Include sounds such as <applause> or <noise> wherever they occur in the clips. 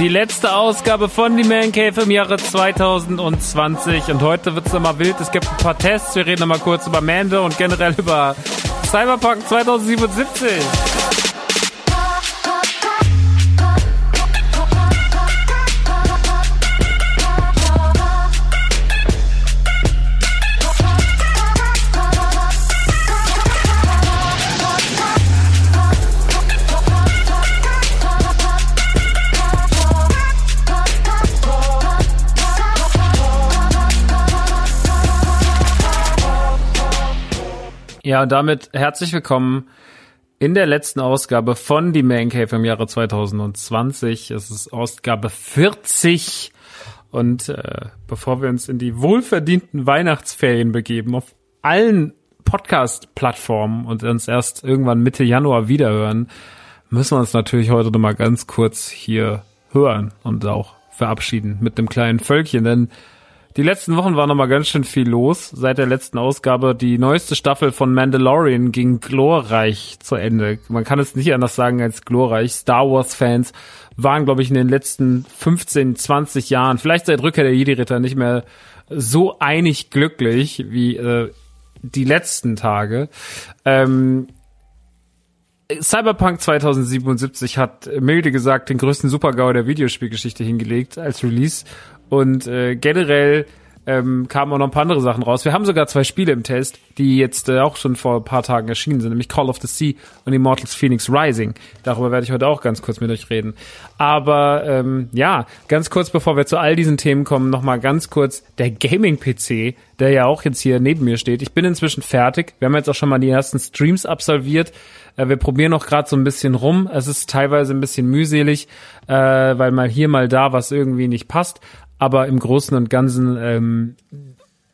Die letzte Ausgabe von Die Man Cave im Jahre 2020 und heute wird's nochmal wild. Es gibt ein paar Tests. Wir reden nochmal kurz über Mande und generell über Cyberpunk 2077. Ja, und damit herzlich willkommen in der letzten Ausgabe von Die Man Cave im Jahre 2020. Es ist Ausgabe 40. Und äh, bevor wir uns in die wohlverdienten Weihnachtsferien begeben, auf allen Podcast-Plattformen und uns erst irgendwann Mitte Januar wiederhören, müssen wir uns natürlich heute noch mal ganz kurz hier hören und auch verabschieden mit dem kleinen Völkchen, denn die letzten Wochen war noch mal ganz schön viel los. Seit der letzten Ausgabe, die neueste Staffel von Mandalorian ging glorreich zu Ende. Man kann es nicht anders sagen als glorreich. Star Wars Fans waren, glaube ich, in den letzten 15, 20 Jahren, vielleicht seit Rückkehr der Jedi-Ritter, nicht mehr so einig glücklich wie äh, die letzten Tage. Ähm, Cyberpunk 2077 hat milde gesagt den größten Supergau der Videospielgeschichte hingelegt als Release und äh, generell ähm, kamen auch noch ein paar andere Sachen raus. Wir haben sogar zwei Spiele im Test, die jetzt äh, auch schon vor ein paar Tagen erschienen sind, nämlich Call of the Sea und Immortals Phoenix Rising. Darüber werde ich heute auch ganz kurz mit euch reden. Aber ähm, ja, ganz kurz, bevor wir zu all diesen Themen kommen, nochmal ganz kurz der Gaming-PC, der ja auch jetzt hier neben mir steht. Ich bin inzwischen fertig. Wir haben jetzt auch schon mal die ersten Streams absolviert. Äh, wir probieren noch gerade so ein bisschen rum. Es ist teilweise ein bisschen mühselig, äh, weil mal hier, mal da was irgendwie nicht passt aber im Großen und Ganzen ähm,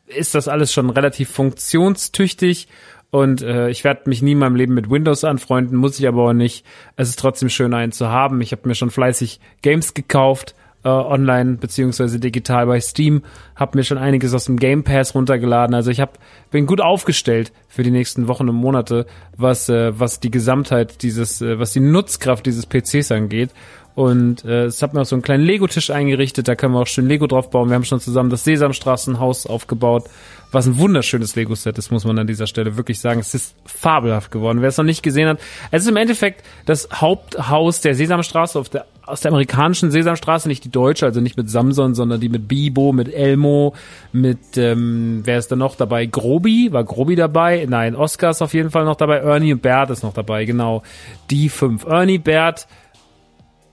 ist das alles schon relativ funktionstüchtig Und äh, ich werde mich nie in meinem Leben mit Windows anfreunden, muss ich aber auch nicht. Es ist trotzdem schön, einen zu haben. Ich habe mir schon fleißig Games gekauft, äh, online beziehungsweise digital bei Steam, habe mir schon einiges aus dem Game Pass runtergeladen. Also ich hab, bin gut aufgestellt für die nächsten Wochen und Monate, was äh, was die Gesamtheit dieses, äh, was die Nutzkraft dieses PCs angeht. Und äh, es hat mir auch so einen kleinen Lego-Tisch eingerichtet, da können wir auch schön Lego drauf bauen. Wir haben schon zusammen das Sesamstraßenhaus aufgebaut, was ein wunderschönes Lego-Set ist, muss man an dieser Stelle wirklich sagen. Es ist fabelhaft geworden. Wer es noch nicht gesehen hat, es ist im Endeffekt das Haupthaus der Sesamstraße auf der, aus der amerikanischen Sesamstraße, nicht die deutsche, also nicht mit Samson, sondern die mit Bibo, mit Elmo, mit, ähm, wer ist da noch dabei? Grobi, war Grobi dabei? Nein, Oscar ist auf jeden Fall noch dabei. Ernie und Bert ist noch dabei, genau. Die fünf. Ernie, Bert,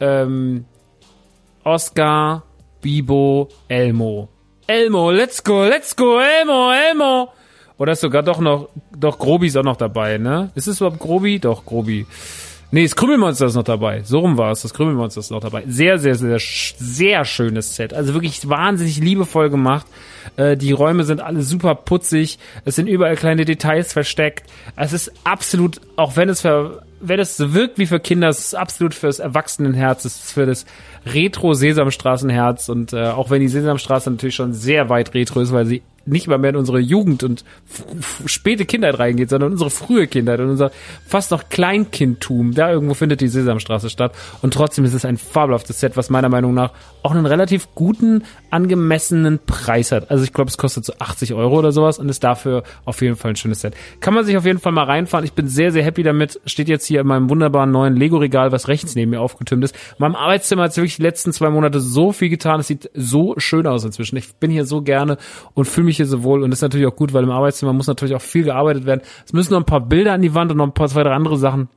ähm, Oscar, Bibo, Elmo. Elmo, let's go, let's go, Elmo, Elmo. Oder ist sogar doch noch, doch Grobi ist auch noch dabei, ne? Ist es überhaupt Grobi? Doch, Grobi. Nee, das Krümelmonster ist noch dabei. So rum war es. Das Krümelmonster ist noch dabei. Sehr, sehr, sehr, sehr schönes Set. Also wirklich wahnsinnig liebevoll gemacht. Äh, die Räume sind alle super putzig. Es sind überall kleine Details versteckt. Es ist absolut, auch wenn es für, wenn es wirkt wie für Kinder, ist absolut fürs Erwachsenenherz. Ist für das Retro-Sesamstraßenherz. Und äh, auch wenn die Sesamstraße natürlich schon sehr weit retro ist, weil sie nicht mal mehr in unsere Jugend und späte Kindheit reingeht, sondern unsere frühe Kindheit und unser fast noch Kleinkindtum. Da irgendwo findet die Sesamstraße statt. Und trotzdem ist es ein fabelhaftes Set, was meiner Meinung nach auch einen relativ guten, angemessenen Preis hat. Also ich glaube, es kostet so 80 Euro oder sowas und ist dafür auf jeden Fall ein schönes Set. Kann man sich auf jeden Fall mal reinfahren. Ich bin sehr, sehr happy damit. Steht jetzt hier in meinem wunderbaren neuen Lego-Regal, was rechts neben mir aufgetürmt ist. In meinem Arbeitszimmer hat es wirklich die letzten zwei Monate so viel getan. Es sieht so schön aus inzwischen. Ich bin hier so gerne und fühle mich hier so wohl und das ist natürlich auch gut, weil im Arbeitszimmer muss natürlich auch viel gearbeitet werden. Es müssen noch ein paar Bilder an die Wand und noch ein paar zwei, drei andere Sachen.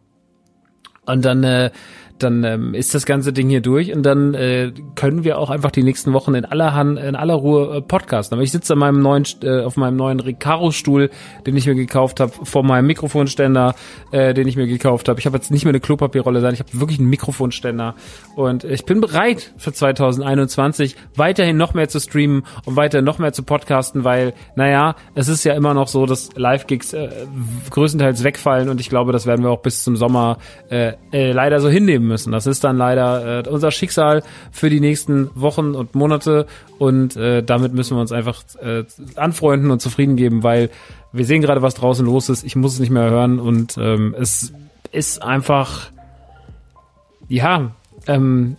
Und dann äh, dann ähm, ist das ganze Ding hier durch und dann äh, können wir auch einfach die nächsten Wochen in aller Hand, in aller Ruhe äh, podcasten. Aber ich sitze an meinem neuen, äh, auf meinem neuen Recaro-Stuhl, den ich mir gekauft habe, vor meinem Mikrofonständer, äh, den ich mir gekauft habe. Ich habe jetzt nicht mehr eine Klopapierrolle sein, ich habe wirklich einen Mikrofonständer und ich bin bereit für 2021 weiterhin noch mehr zu streamen und weiter noch mehr zu podcasten, weil, naja, es ist ja immer noch so, dass Live-Gigs äh, größtenteils wegfallen und ich glaube, das werden wir auch bis zum Sommer äh, äh, leider so hinnehmen müssen. Das ist dann leider äh, unser Schicksal für die nächsten Wochen und Monate und äh, damit müssen wir uns einfach äh, anfreunden und zufrieden geben, weil wir sehen gerade, was draußen los ist. Ich muss es nicht mehr hören und ähm, es ist einfach, ja, ähm,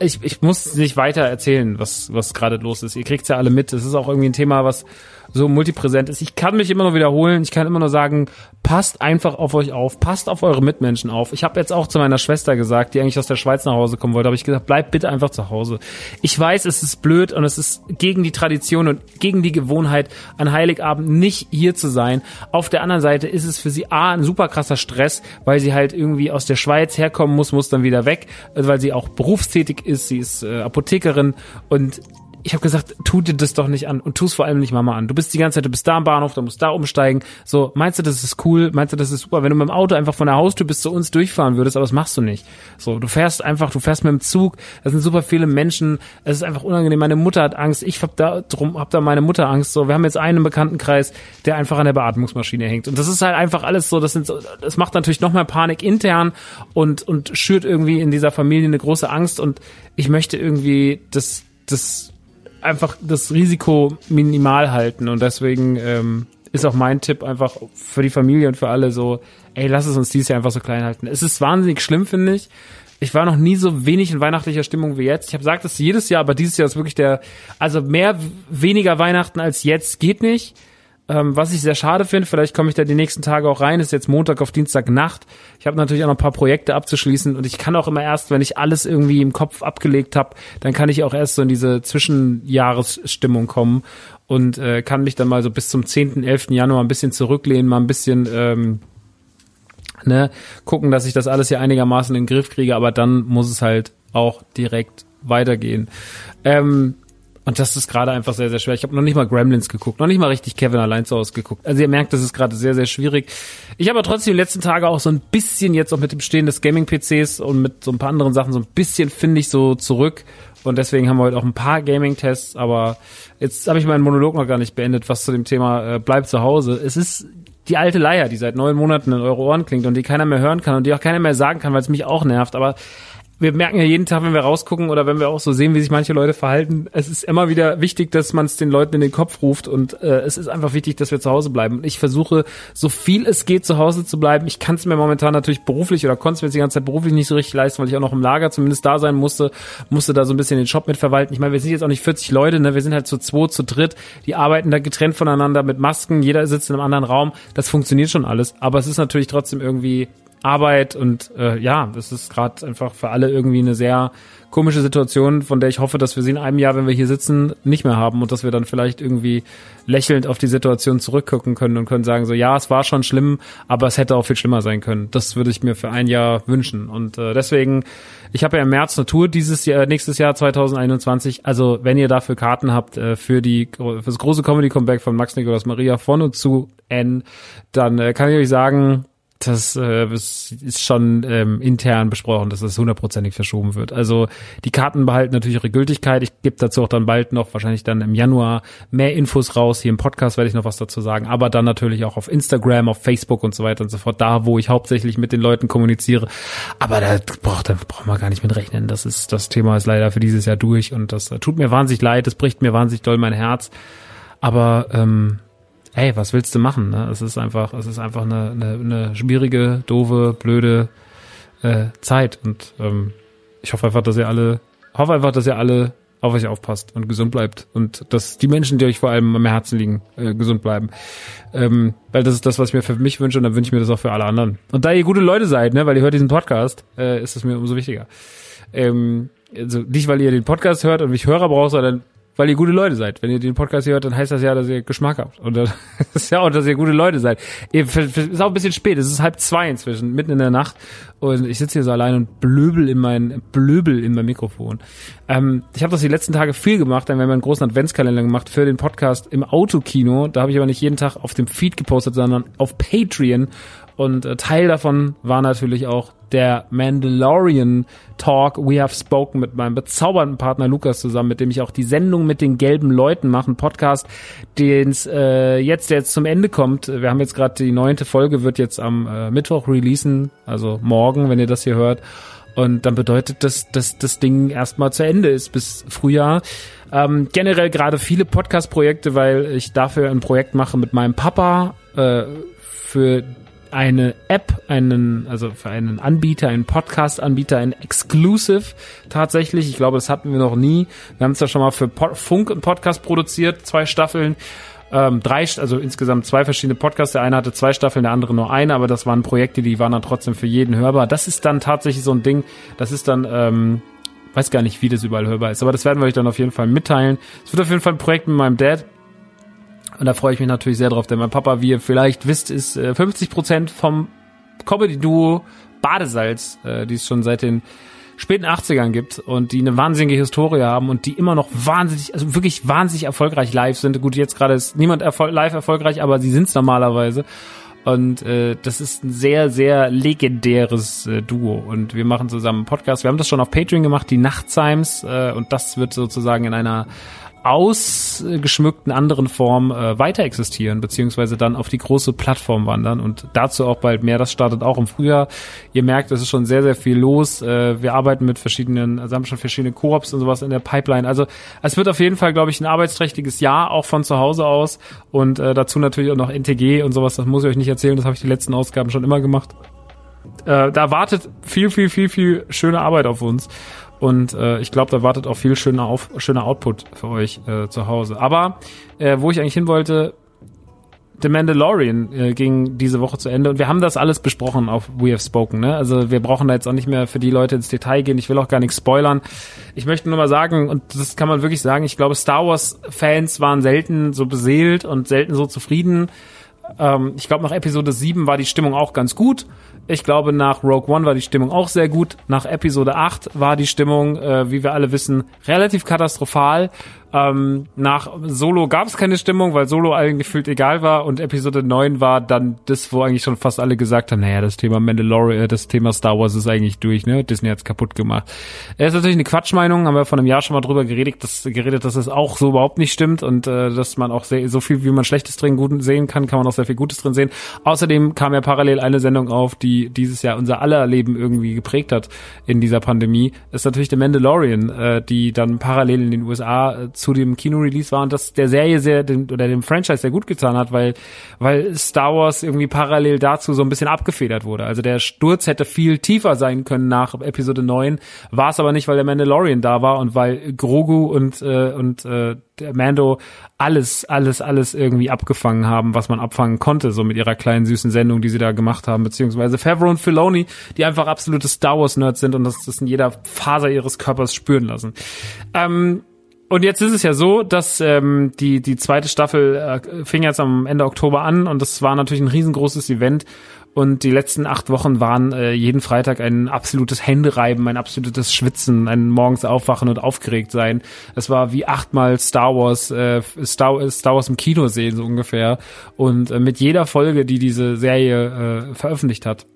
ich, ich muss nicht weiter erzählen, was, was gerade los ist. Ihr kriegt's ja alle mit. Es ist auch irgendwie ein Thema, was so multipräsent ist. Ich kann mich immer nur wiederholen. Ich kann immer nur sagen, passt einfach auf euch auf, passt auf eure Mitmenschen auf. Ich habe jetzt auch zu meiner Schwester gesagt, die eigentlich aus der Schweiz nach Hause kommen wollte, habe ich gesagt, bleibt bitte einfach zu Hause. Ich weiß, es ist blöd und es ist gegen die Tradition und gegen die Gewohnheit, an Heiligabend nicht hier zu sein. Auf der anderen Seite ist es für sie A, ein super krasser Stress, weil sie halt irgendwie aus der Schweiz herkommen muss, muss dann wieder weg, weil sie auch berufstätig ist, sie ist äh, Apothekerin und ich habe gesagt, tu dir das doch nicht an und tu es vor allem nicht Mama an. Du bist die ganze Zeit, du bist da am Bahnhof, du musst da umsteigen. So, meinst du, das ist cool? Meinst du, das ist super? Wenn du mit dem Auto einfach von der Haustür bis zu uns durchfahren würdest, aber das machst du nicht. So, du fährst einfach, du fährst mit dem Zug, da sind super viele Menschen, es ist einfach unangenehm. Meine Mutter hat Angst, ich hab da drum, hab da meine Mutter Angst. So, wir haben jetzt einen im Bekanntenkreis, der einfach an der Beatmungsmaschine hängt. Und das ist halt einfach alles so, das sind so, das macht natürlich noch mehr Panik intern und, und schürt irgendwie in dieser Familie eine große Angst und ich möchte irgendwie das, das einfach das Risiko minimal halten und deswegen ähm, ist auch mein Tipp einfach für die Familie und für alle so, ey, lass es uns dieses Jahr einfach so klein halten. Es ist wahnsinnig schlimm, finde ich. Ich war noch nie so wenig in weihnachtlicher Stimmung wie jetzt. Ich habe gesagt, das jedes Jahr, aber dieses Jahr ist wirklich der, also mehr, weniger Weihnachten als jetzt geht nicht. Ähm, was ich sehr schade finde, vielleicht komme ich da die nächsten Tage auch rein, ist jetzt Montag auf Dienstag Nacht. Ich habe natürlich auch noch ein paar Projekte abzuschließen und ich kann auch immer erst, wenn ich alles irgendwie im Kopf abgelegt habe, dann kann ich auch erst so in diese Zwischenjahresstimmung kommen und äh, kann mich dann mal so bis zum 10., 11. Januar ein bisschen zurücklehnen, mal ein bisschen ähm, ne, gucken, dass ich das alles hier einigermaßen in den Griff kriege, aber dann muss es halt auch direkt weitergehen. Ähm, und das ist gerade einfach sehr, sehr schwer. Ich habe noch nicht mal Gremlins geguckt, noch nicht mal richtig Kevin allein zu Hause geguckt. Also ihr merkt, das ist gerade sehr, sehr schwierig. Ich habe aber trotzdem die letzten Tage auch so ein bisschen jetzt auch mit dem Stehen des Gaming-PCs und mit so ein paar anderen Sachen so ein bisschen, finde ich, so zurück. Und deswegen haben wir heute auch ein paar Gaming-Tests, aber jetzt habe ich meinen Monolog noch gar nicht beendet, was zu dem Thema äh, bleibt zu Hause. Es ist die alte Leier, die seit neun Monaten in eure Ohren klingt und die keiner mehr hören kann und die auch keiner mehr sagen kann, weil es mich auch nervt. Aber wir merken ja jeden Tag, wenn wir rausgucken oder wenn wir auch so sehen, wie sich manche Leute verhalten, es ist immer wieder wichtig, dass man es den Leuten in den Kopf ruft und äh, es ist einfach wichtig, dass wir zu Hause bleiben. Ich versuche, so viel es geht, zu Hause zu bleiben. Ich kann es mir momentan natürlich beruflich oder konnte es mir die ganze Zeit beruflich nicht so richtig leisten, weil ich auch noch im Lager zumindest da sein musste, musste da so ein bisschen den Shop mitverwalten. Ich meine, wir sind jetzt auch nicht 40 Leute, ne? wir sind halt zu zwei, zu dritt, die arbeiten da getrennt voneinander mit Masken, jeder sitzt in einem anderen Raum. Das funktioniert schon alles, aber es ist natürlich trotzdem irgendwie Arbeit und äh, ja, das ist gerade einfach für alle irgendwie eine sehr komische Situation, von der ich hoffe, dass wir sie in einem Jahr, wenn wir hier sitzen, nicht mehr haben und dass wir dann vielleicht irgendwie lächelnd auf die Situation zurückgucken können und können sagen so, ja, es war schon schlimm, aber es hätte auch viel schlimmer sein können. Das würde ich mir für ein Jahr wünschen und äh, deswegen, ich habe ja im März eine Tour dieses Jahr, nächstes Jahr 2021. Also wenn ihr dafür Karten habt äh, für die für das große Comedy Comeback von Max Nikolaus Maria von und zu N, dann äh, kann ich euch sagen, das, äh, ist schon ähm, intern besprochen, dass das hundertprozentig verschoben wird. Also die Karten behalten natürlich ihre Gültigkeit. Ich gebe dazu auch dann bald noch, wahrscheinlich dann im Januar, mehr Infos raus. Hier im Podcast werde ich noch was dazu sagen. Aber dann natürlich auch auf Instagram, auf Facebook und so weiter und so fort. Da, wo ich hauptsächlich mit den Leuten kommuniziere. Aber da braucht, da braucht man gar nicht mit rechnen. Das ist, das Thema ist leider für dieses Jahr durch und das tut mir wahnsinnig leid. Das bricht mir wahnsinnig doll mein Herz. Aber ähm, ey, was willst du machen? Ne? Es ist einfach, es ist einfach eine, eine, eine schwierige, doofe, blöde äh, Zeit. Und ähm, ich hoffe einfach, dass ihr alle, hoffe einfach, dass ihr alle auf euch aufpasst und gesund bleibt und dass die Menschen, die euch vor allem am Herzen liegen, äh, gesund bleiben. Ähm, weil das ist das, was ich mir für mich wünsche und dann wünsche ich mir das auch für alle anderen. Und da ihr gute Leute seid, ne, weil ihr hört diesen Podcast, äh, ist es mir umso wichtiger. Ähm, also nicht, weil ihr den Podcast hört und mich Hörer braucht, sondern weil ihr gute Leute seid. Wenn ihr den Podcast hier hört, dann heißt das ja, dass ihr Geschmack habt. Und das <laughs> ist ja auch, dass ihr gute Leute seid. Es ist auch ein bisschen spät. Es ist halb zwei inzwischen, mitten in der Nacht. Und ich sitze hier so allein und blöbel in mein, blöbel in mein Mikrofon. Ähm, ich habe das die letzten Tage viel gemacht. Dann haben wir einen großen Adventskalender gemacht für den Podcast im Autokino. Da habe ich aber nicht jeden Tag auf dem Feed gepostet, sondern auf Patreon. Und äh, Teil davon war natürlich auch der Mandalorian Talk We Have Spoken mit meinem bezaubernden Partner Lukas zusammen, mit dem ich auch die Sendung mit den gelben Leuten mache, Podcast, den äh, jetzt, der jetzt zum Ende kommt. Wir haben jetzt gerade die neunte Folge, wird jetzt am äh, Mittwoch releasen, also morgen, wenn ihr das hier hört. Und dann bedeutet das, dass das Ding erstmal zu Ende ist bis Frühjahr. Ähm, generell gerade viele Podcast-Projekte, weil ich dafür ein Projekt mache mit meinem Papa äh, für eine App, einen, also für einen Anbieter, einen Podcast-Anbieter, ein Exclusive tatsächlich. Ich glaube, das hatten wir noch nie. Wir haben es ja schon mal für Funk und Podcast produziert, zwei Staffeln. Ähm, drei, also insgesamt zwei verschiedene Podcasts. Der eine hatte zwei Staffeln, der andere nur eine, aber das waren Projekte, die waren dann trotzdem für jeden hörbar. Das ist dann tatsächlich so ein Ding, das ist dann, ähm, weiß gar nicht, wie das überall hörbar ist, aber das werden wir euch dann auf jeden Fall mitteilen. Es wird auf jeden Fall ein Projekt mit meinem Dad. Und da freue ich mich natürlich sehr drauf, denn mein Papa, wie ihr vielleicht wisst, ist äh, 50 Prozent vom Comedy-Duo Badesalz, äh, die es schon seit den späten 80ern gibt und die eine wahnsinnige Historie haben und die immer noch wahnsinnig, also wirklich wahnsinnig erfolgreich live sind. Gut, jetzt gerade ist niemand erfol live erfolgreich, aber sie sind es normalerweise. Und äh, das ist ein sehr, sehr legendäres äh, Duo. Und wir machen zusammen einen Podcast. Wir haben das schon auf Patreon gemacht, die Nachtsimes. Äh, und das wird sozusagen in einer ausgeschmückten anderen Form äh, weiter existieren, beziehungsweise dann auf die große Plattform wandern und dazu auch bald mehr. Das startet auch im Frühjahr. Ihr merkt, es ist schon sehr, sehr viel los. Äh, wir arbeiten mit verschiedenen, also haben schon verschiedene Koops und sowas in der Pipeline. Also es wird auf jeden Fall, glaube ich, ein arbeitsträchtiges Jahr, auch von zu Hause aus. Und äh, dazu natürlich auch noch NTG und sowas, das muss ich euch nicht erzählen, das habe ich die letzten Ausgaben schon immer gemacht. Äh, da wartet viel, viel, viel, viel schöne Arbeit auf uns. Und äh, ich glaube, da wartet auch viel schöner, auf, schöner Output für euch äh, zu Hause. Aber äh, wo ich eigentlich hin wollte, The Mandalorian äh, ging diese Woche zu Ende und wir haben das alles besprochen auf We Have Spoken. Ne? Also wir brauchen da jetzt auch nicht mehr für die Leute ins Detail gehen. Ich will auch gar nichts spoilern. Ich möchte nur mal sagen, und das kann man wirklich sagen, ich glaube, Star Wars-Fans waren selten so beseelt und selten so zufrieden. Ähm, ich glaube, nach Episode 7 war die Stimmung auch ganz gut. Ich glaube, nach Rogue One war die Stimmung auch sehr gut. Nach Episode 8 war die Stimmung, äh, wie wir alle wissen, relativ katastrophal. Ähm, nach Solo gab es keine Stimmung, weil Solo eigentlich gefühlt egal war und Episode 9 war dann das, wo eigentlich schon fast alle gesagt haben, naja, das Thema Mandalorian, äh, das Thema Star Wars ist eigentlich durch, ne? Disney hat's kaputt gemacht. Er ist natürlich eine Quatschmeinung, haben wir vor einem Jahr schon mal drüber geredet, dass, geredet, dass es auch so überhaupt nicht stimmt und äh, dass man auch sehr, so viel, wie man Schlechtes drin gut sehen kann, kann man auch sehr viel Gutes drin sehen. Außerdem kam ja parallel eine Sendung auf, die dieses Jahr unser aller Leben irgendwie geprägt hat in dieser Pandemie. ist natürlich The Mandalorian, äh, die dann parallel in den USA äh, zu dem Kino-Release war und das der Serie sehr dem, oder dem Franchise sehr gut getan hat, weil weil Star Wars irgendwie parallel dazu so ein bisschen abgefedert wurde. Also der Sturz hätte viel tiefer sein können nach Episode 9, war es aber nicht, weil der Mandalorian da war und weil Grogu und äh, und äh, Mando alles, alles, alles irgendwie abgefangen haben, was man abfangen konnte, so mit ihrer kleinen süßen Sendung, die sie da gemacht haben, beziehungsweise Favreau und Filoni, die einfach absolute Star Wars Nerds sind und das, das in jeder Faser ihres Körpers spüren lassen. Ähm, und jetzt ist es ja so, dass ähm, die die zweite Staffel äh, fing jetzt am Ende Oktober an und das war natürlich ein riesengroßes Event und die letzten acht Wochen waren äh, jeden Freitag ein absolutes Händereiben, ein absolutes Schwitzen, ein morgens aufwachen und aufgeregt sein. Es war wie achtmal Star Wars, äh, Star, Star Wars im Kino sehen so ungefähr und äh, mit jeder Folge, die diese Serie äh, veröffentlicht hat,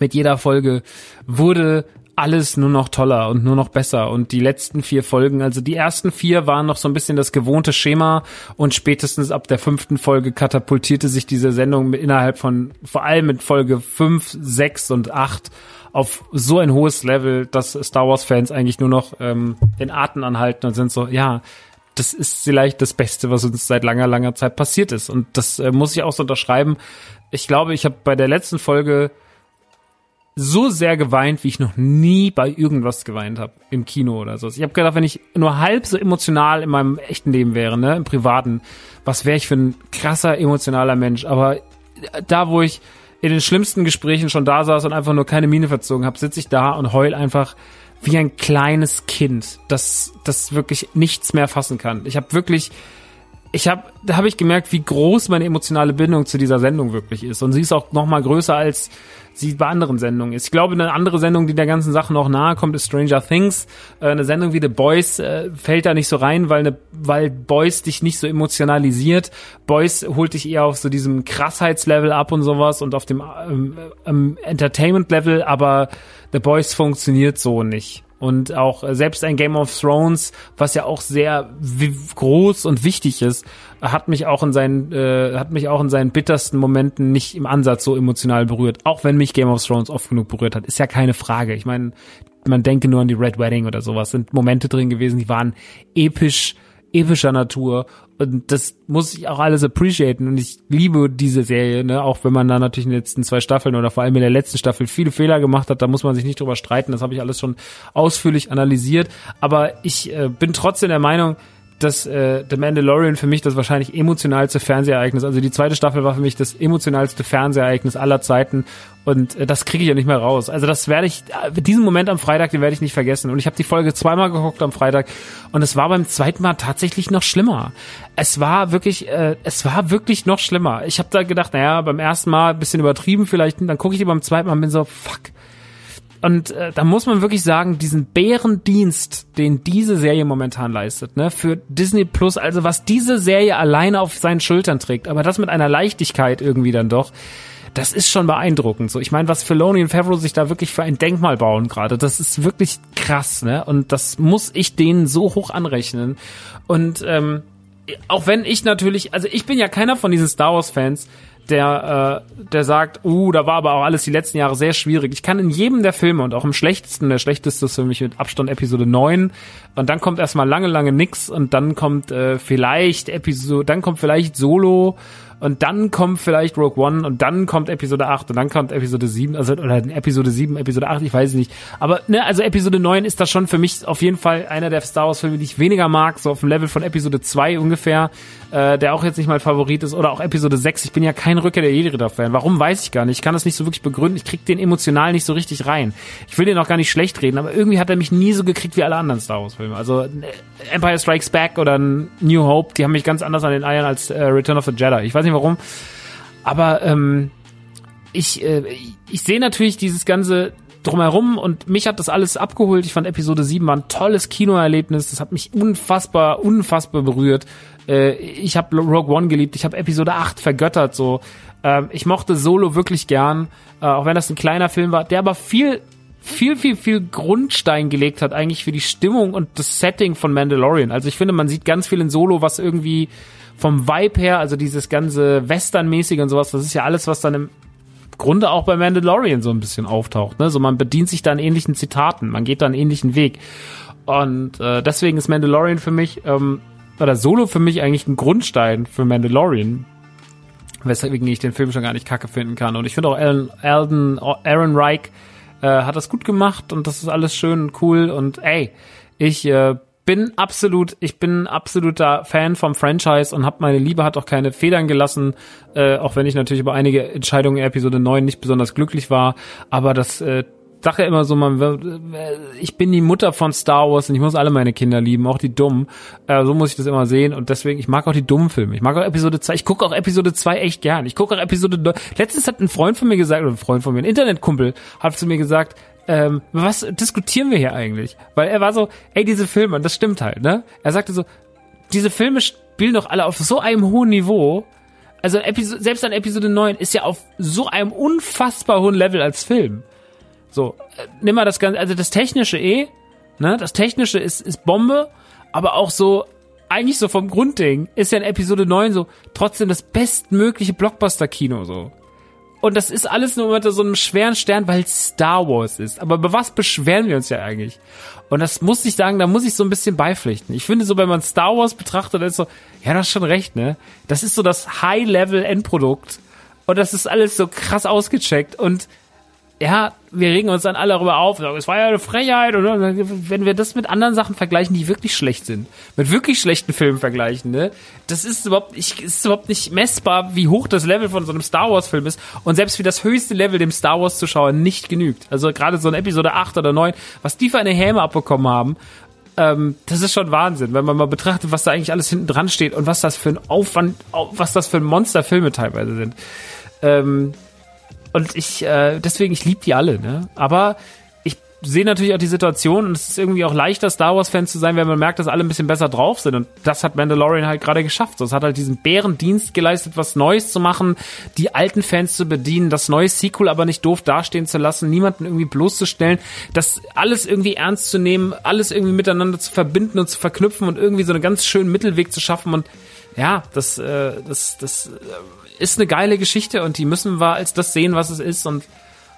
mit jeder Folge wurde alles nur noch toller und nur noch besser. Und die letzten vier Folgen, also die ersten vier waren noch so ein bisschen das gewohnte Schema und spätestens ab der fünften Folge katapultierte sich diese Sendung innerhalb von, vor allem mit Folge fünf, sechs und acht auf so ein hohes Level, dass Star Wars Fans eigentlich nur noch ähm, den Atem anhalten und sind so, ja, das ist vielleicht das Beste, was uns seit langer, langer Zeit passiert ist. Und das äh, muss ich auch so unterschreiben. Ich glaube, ich habe bei der letzten Folge so sehr geweint, wie ich noch nie bei irgendwas geweint habe im Kino oder so. Ich habe gedacht, wenn ich nur halb so emotional in meinem echten Leben wäre, ne, im privaten, was wäre ich für ein krasser emotionaler Mensch. Aber da, wo ich in den schlimmsten Gesprächen schon da saß und einfach nur keine Miene verzogen habe, sitze ich da und heul einfach wie ein kleines Kind, das das wirklich nichts mehr fassen kann. Ich habe wirklich ich habe, da habe ich gemerkt, wie groß meine emotionale Bindung zu dieser Sendung wirklich ist. Und sie ist auch noch mal größer als sie bei anderen Sendungen ist. Ich glaube, eine andere Sendung, die der ganzen Sache noch nahe kommt, ist Stranger Things. Äh, eine Sendung wie The Boys äh, fällt da nicht so rein, weil, eine, weil Boys dich nicht so emotionalisiert. Boys holt dich eher auf so diesem Krassheitslevel ab und sowas und auf dem ähm, ähm, Entertainment-Level, aber The Boys funktioniert so nicht und auch äh, selbst ein Game of Thrones, was ja auch sehr groß und wichtig ist, hat mich auch in seinen äh, hat mich auch in seinen bittersten Momenten nicht im Ansatz so emotional berührt, auch wenn mich Game of Thrones oft genug berührt hat, ist ja keine Frage. Ich meine, man denke nur an die Red Wedding oder sowas, sind Momente drin gewesen, die waren episch epischer Natur. Und das muss ich auch alles appreciaten. Und ich liebe diese Serie, ne, auch wenn man da natürlich in den letzten zwei Staffeln oder vor allem in der letzten Staffel viele Fehler gemacht hat, da muss man sich nicht drüber streiten, das habe ich alles schon ausführlich analysiert, aber ich äh, bin trotzdem der Meinung, dass äh, The Mandalorian für mich das wahrscheinlich emotionalste Fernsehereignis, also die zweite Staffel war für mich das emotionalste Fernsehereignis aller Zeiten und äh, das kriege ich ja nicht mehr raus. Also das werde ich, äh, diesen Moment am Freitag, den werde ich nicht vergessen. Und ich habe die Folge zweimal geguckt am Freitag und es war beim zweiten Mal tatsächlich noch schlimmer. Es war wirklich, äh, es war wirklich noch schlimmer. Ich habe da gedacht, naja, beim ersten Mal ein bisschen übertrieben vielleicht, dann gucke ich die beim zweiten Mal und bin so, fuck, und äh, da muss man wirklich sagen, diesen Bärendienst, den diese Serie momentan leistet, ne, für Disney Plus, also was diese Serie alleine auf seinen Schultern trägt, aber das mit einer Leichtigkeit irgendwie dann doch, das ist schon beeindruckend. So, ich meine, was Filoni und Favreau sich da wirklich für ein Denkmal bauen gerade, das ist wirklich krass, ne? Und das muss ich denen so hoch anrechnen. Und ähm, auch wenn ich natürlich, also ich bin ja keiner von diesen Star Wars Fans, der, äh, der sagt, uh, da war aber auch alles die letzten Jahre sehr schwierig. Ich kann in jedem der Filme und auch im schlechtesten, der schlechteste ist für mich mit Abstand Episode 9 und dann kommt erstmal lange, lange nix und dann kommt äh, vielleicht Episode, dann kommt vielleicht Solo und dann kommt vielleicht Rogue One und dann kommt Episode 8 und dann kommt Episode 7, also oder Episode 7, Episode 8, ich weiß nicht. Aber ne, also Episode 9 ist das schon für mich auf jeden Fall einer der Star Wars Filme, die ich weniger mag, so auf dem Level von Episode 2 ungefähr, äh, der auch jetzt nicht mal Favorit ist oder auch Episode 6. Ich bin ja kein Rückkehr der Jedi Fan. Warum weiß ich gar nicht. Ich kann das nicht so wirklich begründen. Ich krieg den emotional nicht so richtig rein. Ich will den auch gar nicht schlecht reden, aber irgendwie hat er mich nie so gekriegt wie alle anderen Star Wars Filme. Also äh, Empire Strikes Back oder New Hope, die haben mich ganz anders an den Eiern als äh, Return of the Jedi. Ich weiß nicht warum. Aber ähm, ich, äh, ich sehe natürlich dieses ganze drumherum und mich hat das alles abgeholt. Ich fand Episode 7 war ein tolles Kinoerlebnis. Das hat mich unfassbar, unfassbar berührt. Äh, ich habe Rogue One geliebt. Ich habe Episode 8 vergöttert. So, ähm, ich mochte Solo wirklich gern, äh, auch wenn das ein kleiner Film war, der aber viel viel, viel, viel Grundstein gelegt hat eigentlich für die Stimmung und das Setting von Mandalorian. Also ich finde, man sieht ganz viel in Solo, was irgendwie vom Vibe her, also dieses ganze Western-mäßige und sowas, das ist ja alles, was dann im Grunde auch bei Mandalorian so ein bisschen auftaucht. Ne? So man bedient sich da an ähnlichen Zitaten, man geht da einen ähnlichen Weg. Und äh, deswegen ist Mandalorian für mich, ähm, oder Solo für mich eigentlich ein Grundstein für Mandalorian. Weswegen ich den Film schon gar nicht kacke finden kann. Und ich finde auch Alan, Alden, Aaron Reich äh, hat das gut gemacht und das ist alles schön und cool. Und ey, ich äh, bin absolut, ich bin absoluter Fan vom Franchise und hab meine Liebe hat auch keine Federn gelassen, äh, auch wenn ich natürlich über einige Entscheidungen in Episode 9 nicht besonders glücklich war, aber das äh, Sache immer so, man, äh, ich bin die Mutter von Star Wars und ich muss alle meine Kinder lieben, auch die dummen. Äh, so muss ich das immer sehen und deswegen, ich mag auch die dummen Filme. Ich mag auch Episode 2, ich gucke auch Episode 2 echt gern. Ich gucke auch Episode 9. Letztens hat ein Freund von mir gesagt, oder ein Freund von mir, ein Internetkumpel, hat zu mir gesagt, ähm, was diskutieren wir hier eigentlich? Weil er war so, ey, diese Filme, das stimmt halt, ne? Er sagte so, diese Filme spielen doch alle auf so einem hohen Niveau. Also Episode, selbst an Episode 9 ist ja auf so einem unfassbar hohen Level als Film. So, äh, nimm mal das Ganze, also das Technische eh, ne? Das Technische ist, ist Bombe, aber auch so, eigentlich so vom Grundding ist ja in Episode 9 so trotzdem das bestmögliche Blockbuster-Kino so. Und das ist alles nur unter so einem schweren Stern, weil Star Wars ist. Aber über was beschweren wir uns ja eigentlich? Und das muss ich sagen, da muss ich so ein bisschen beipflichten. Ich finde so, wenn man Star Wars betrachtet, dann ist so, ja, das ist schon recht, ne? Das ist so das High-Level-Endprodukt. Und das ist alles so krass ausgecheckt. Und ja, wir regen uns dann alle darüber auf, es war ja eine Frechheit, oder? Wenn wir das mit anderen Sachen vergleichen, die wirklich schlecht sind, mit wirklich schlechten Filmen vergleichen, ne? Das ist überhaupt, nicht, ist überhaupt nicht messbar, wie hoch das Level von so einem Star Wars Film ist und selbst wie das höchste Level dem Star Wars Zuschauer nicht genügt. Also gerade so eine Episode 8 oder 9, was die für eine Häme abbekommen haben, ähm, das ist schon Wahnsinn, wenn man mal betrachtet, was da eigentlich alles hinten dran steht und was das für ein Aufwand, was das für ein Monsterfilme teilweise sind. Ähm, und ich, äh, deswegen, ich liebe die alle, ne? Aber ich sehe natürlich auch die Situation und es ist irgendwie auch leichter, Star Wars-Fan zu sein, wenn man merkt, dass alle ein bisschen besser drauf sind. Und das hat Mandalorian halt gerade geschafft. So, es hat halt diesen Bärendienst geleistet, was Neues zu machen, die alten Fans zu bedienen, das neue Sequel aber nicht doof dastehen zu lassen, niemanden irgendwie bloßzustellen, das alles irgendwie ernst zu nehmen, alles irgendwie miteinander zu verbinden und zu verknüpfen und irgendwie so einen ganz schönen Mittelweg zu schaffen und ja, das, äh, das, das äh, ist eine geile Geschichte und die müssen wir als das sehen, was es ist. Und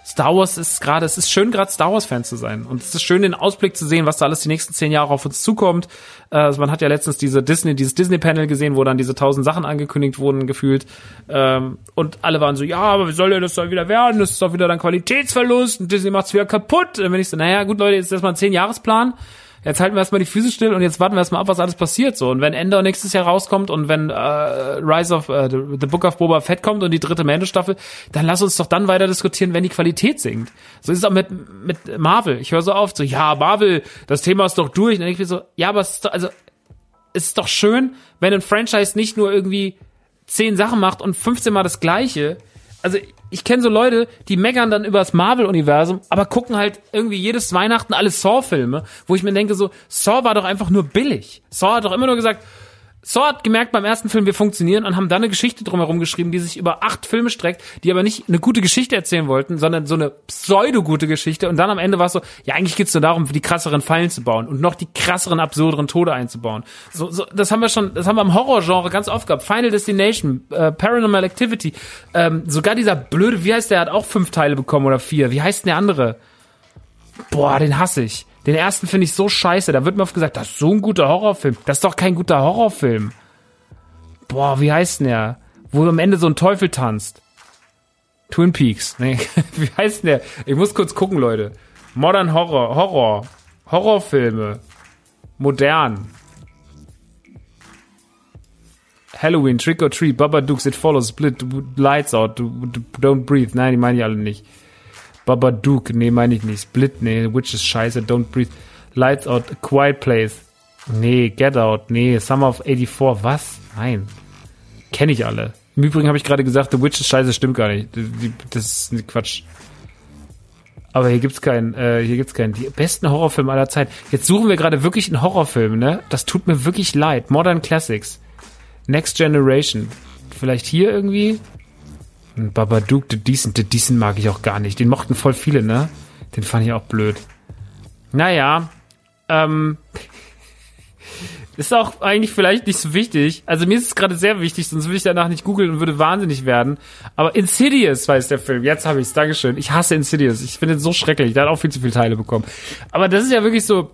Star Wars ist gerade, es ist schön, gerade Star Wars-Fan zu sein. Und es ist schön, den Ausblick zu sehen, was da alles die nächsten zehn Jahre auf uns zukommt. Äh, also man hat ja letztens diese Disney, dieses Disney-Panel gesehen, wo dann diese tausend Sachen angekündigt wurden, gefühlt. Ähm, und alle waren so, ja, aber wie soll denn das soll wieder werden? Das ist doch wieder dann Qualitätsverlust und Disney macht's wieder kaputt. Und wenn ich so, naja, gut, Leute, jetzt ist erstmal ein Zehn-Jahres-Plan jetzt halten wir erstmal die Füße still und jetzt warten wir erstmal ab, was alles passiert so. Und wenn Ender nächstes Jahr rauskommt und wenn äh, Rise of äh, The Book of Boba Fett kommt und die dritte Mando-Staffel, dann lass uns doch dann weiter diskutieren, wenn die Qualität sinkt. So ist es auch mit, mit Marvel. Ich höre so oft so, ja, Marvel, das Thema ist doch durch. Und dann denke ich mir so, ja, aber es ist doch, also, es ist doch schön, wenn ein Franchise nicht nur irgendwie zehn Sachen macht und 15 Mal das Gleiche. Also ich kenne so Leute, die meckern dann über das Marvel-Universum, aber gucken halt irgendwie jedes Weihnachten alle Saw-Filme, wo ich mir denke so, Saw war doch einfach nur billig. Saw hat doch immer nur gesagt, Saw hat gemerkt beim ersten Film, wir funktionieren und haben dann eine Geschichte drumherum geschrieben, die sich über acht Filme streckt, die aber nicht eine gute Geschichte erzählen wollten, sondern so eine pseudo-gute Geschichte. Und dann am Ende war es so, ja, eigentlich geht's nur darum, die krasseren Fallen zu bauen und noch die krasseren, absurderen Tode einzubauen. So, so, das haben wir schon, das haben wir im Horrorgenre ganz oft gehabt. Final Destination, äh, Paranormal Activity, ähm, sogar dieser blöde, wie heißt der, hat auch fünf Teile bekommen oder vier. Wie heißt denn der andere? Boah, den hasse ich. Den ersten finde ich so scheiße. Da wird mir oft gesagt, das ist so ein guter Horrorfilm. Das ist doch kein guter Horrorfilm. Boah, wie heißt denn der? Wo am Ende so ein Teufel tanzt. Twin Peaks. Nee, <laughs> wie heißt denn der? Ich muss kurz gucken, Leute. Modern Horror, Horror. Horrorfilme. Modern. Halloween, Trick or Treat, Babadooks, It Follows, Split, Lights Out, Don't Breathe. Nein, die meine ich alle nicht. Babadook, nee, meine ich nicht. Split, nee, Witch ist scheiße, Don't Breathe. Lights Out, A Quiet Place. Nee, Get Out, nee, Summer of 84, was? Nein. Kenne ich alle. Im Übrigen habe ich gerade gesagt, The Witch ist scheiße, stimmt gar nicht. Das ist Quatsch. Aber hier gibt's keinen, äh, hier gibt's keinen. Die besten Horrorfilme aller Zeit. Jetzt suchen wir gerade wirklich einen Horrorfilm, ne? Das tut mir wirklich leid. Modern Classics. Next Generation. Vielleicht hier irgendwie? Babadook, The Decent. The Decent mag ich auch gar nicht. Den mochten voll viele, ne? Den fand ich auch blöd. Naja, ähm, ist auch eigentlich vielleicht nicht so wichtig. Also mir ist es gerade sehr wichtig, sonst würde ich danach nicht googeln und würde wahnsinnig werden. Aber Insidious weiß der Film. Jetzt habe ich's. Dankeschön. Ich hasse Insidious. Ich finde ihn so schrecklich. Der hat auch viel zu viele Teile bekommen. Aber das ist ja wirklich so,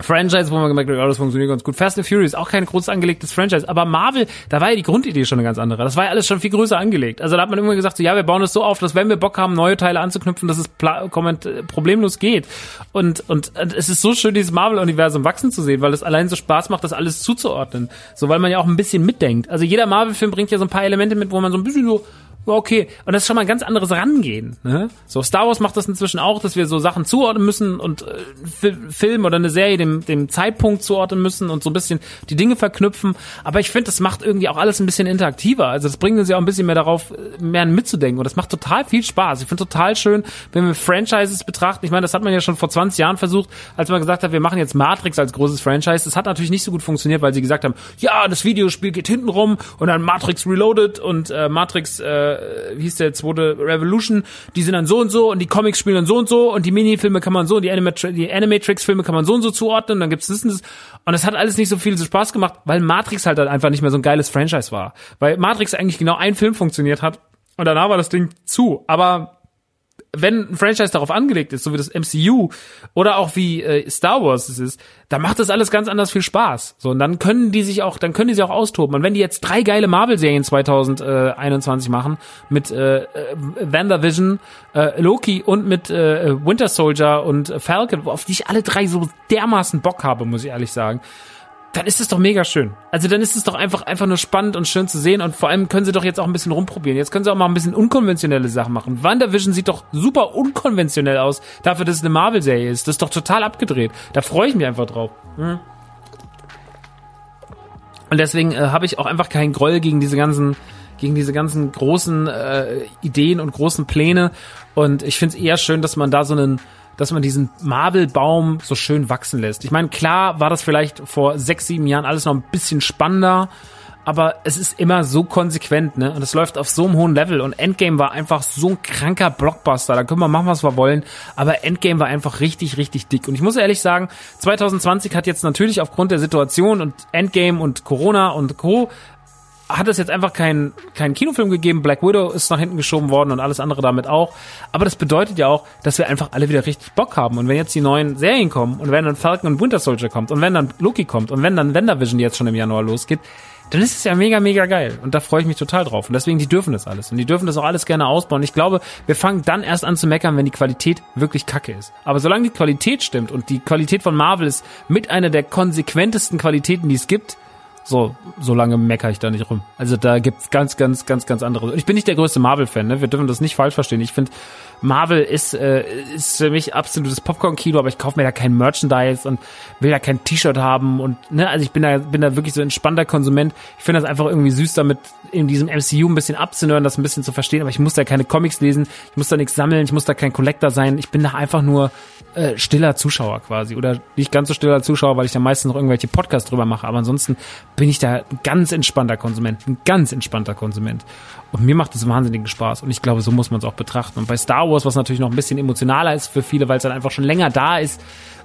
Franchise, wo man gemerkt hat, ja, das funktioniert ganz gut. Fast and Furious, auch kein groß angelegtes Franchise. Aber Marvel, da war ja die Grundidee schon eine ganz andere. Das war ja alles schon viel größer angelegt. Also da hat man immer gesagt, so, ja, wir bauen es so auf, dass wenn wir Bock haben, neue Teile anzuknüpfen, dass es äh, problemlos geht. Und, und, und es ist so schön, dieses Marvel-Universum wachsen zu sehen, weil es allein so Spaß macht, das alles zuzuordnen. So, weil man ja auch ein bisschen mitdenkt. Also jeder Marvel-Film bringt ja so ein paar Elemente mit, wo man so ein bisschen so, okay. Und das ist schon mal ein ganz anderes Rangehen. Ne? So, Star Wars macht das inzwischen auch, dass wir so Sachen zuordnen müssen und äh, Film oder eine Serie dem, dem Zeitpunkt zuordnen müssen und so ein bisschen die Dinge verknüpfen. Aber ich finde, das macht irgendwie auch alles ein bisschen interaktiver. Also das bringt uns ja auch ein bisschen mehr darauf, äh, mehr mitzudenken. Und das macht total viel Spaß. Ich finde total schön, wenn wir Franchises betrachten. Ich meine, das hat man ja schon vor 20 Jahren versucht, als man gesagt hat, wir machen jetzt Matrix als großes Franchise. Das hat natürlich nicht so gut funktioniert, weil sie gesagt haben, ja, das Videospiel geht hinten rum und dann Matrix Reloaded und äh, Matrix äh, äh, wie hieß der zweite Revolution, die sind dann so und so und die Comics spielen dann so und so und die Minifilme kann man so und die, Animat die Animatrix-Filme kann man so und so zuordnen und dann gibt's das und das. Und es hat alles nicht so viel so Spaß gemacht, weil Matrix halt, halt einfach nicht mehr so ein geiles Franchise war. Weil Matrix eigentlich genau ein Film funktioniert hat und danach war das Ding zu. Aber wenn ein Franchise darauf angelegt ist, so wie das MCU oder auch wie äh, Star Wars es ist, dann macht das alles ganz anders viel Spaß. So und dann können die sich auch, dann können die sich auch austoben. Und wenn die jetzt drei geile Marvel-Serien 2021 machen mit äh, WandaVision, äh, Loki und mit äh, Winter Soldier und Falcon, auf die ich alle drei so dermaßen Bock habe, muss ich ehrlich sagen dann ist es doch mega schön. Also dann ist es doch einfach, einfach nur spannend und schön zu sehen und vor allem können sie doch jetzt auch ein bisschen rumprobieren. Jetzt können sie auch mal ein bisschen unkonventionelle Sachen machen. WandaVision sieht doch super unkonventionell aus, dafür, dass es eine Marvel-Serie ist. Das ist doch total abgedreht. Da freue ich mich einfach drauf. Mhm. Und deswegen äh, habe ich auch einfach keinen Groll gegen diese ganzen, gegen diese ganzen großen äh, Ideen und großen Pläne. Und ich finde es eher schön, dass man da so einen dass man diesen Marvel-Baum so schön wachsen lässt. Ich meine, klar war das vielleicht vor sechs, sieben Jahren alles noch ein bisschen spannender, aber es ist immer so konsequent, ne? Und es läuft auf so einem hohen Level. Und Endgame war einfach so ein kranker Blockbuster. Da können wir machen, was wir wollen. Aber Endgame war einfach richtig, richtig dick. Und ich muss ehrlich sagen, 2020 hat jetzt natürlich aufgrund der Situation und Endgame und Corona und Co hat es jetzt einfach keinen keinen Kinofilm gegeben. Black Widow ist nach hinten geschoben worden und alles andere damit auch. Aber das bedeutet ja auch, dass wir einfach alle wieder richtig Bock haben. Und wenn jetzt die neuen Serien kommen und wenn dann Falcon und Winter Soldier kommt und wenn dann Loki kommt und wenn dann WandaVision jetzt schon im Januar losgeht, dann ist es ja mega, mega geil. Und da freue ich mich total drauf. Und deswegen, die dürfen das alles. Und die dürfen das auch alles gerne ausbauen. Ich glaube, wir fangen dann erst an zu meckern, wenn die Qualität wirklich kacke ist. Aber solange die Qualität stimmt und die Qualität von Marvel ist mit einer der konsequentesten Qualitäten, die es gibt, so, so lange meckere ich da nicht rum. Also da gibt's ganz, ganz, ganz, ganz andere. Ich bin nicht der größte Marvel-Fan, ne? Wir dürfen das nicht falsch verstehen. Ich finde, Marvel ist, äh, ist für mich absolutes Popcorn-Kino, aber ich kaufe mir da kein Merchandise und will da kein T-Shirt haben und ne, also ich bin da, bin da wirklich so entspannter Konsument. Ich finde das einfach irgendwie süß, damit in diesem MCU ein bisschen abzunören, das ein bisschen zu verstehen, aber ich muss da keine Comics lesen, ich muss da nichts sammeln, ich muss da kein Collector sein. Ich bin da einfach nur äh, stiller Zuschauer quasi oder nicht ganz so stiller Zuschauer, weil ich da meistens noch irgendwelche Podcasts drüber mache, aber ansonsten bin ich da ein ganz entspannter Konsument, ein ganz entspannter Konsument. Und mir macht es wahnsinnigen Spaß und ich glaube, so muss man es auch betrachten. Und bei Star Wars, was natürlich noch ein bisschen emotionaler ist für viele, weil es dann einfach schon länger da ist,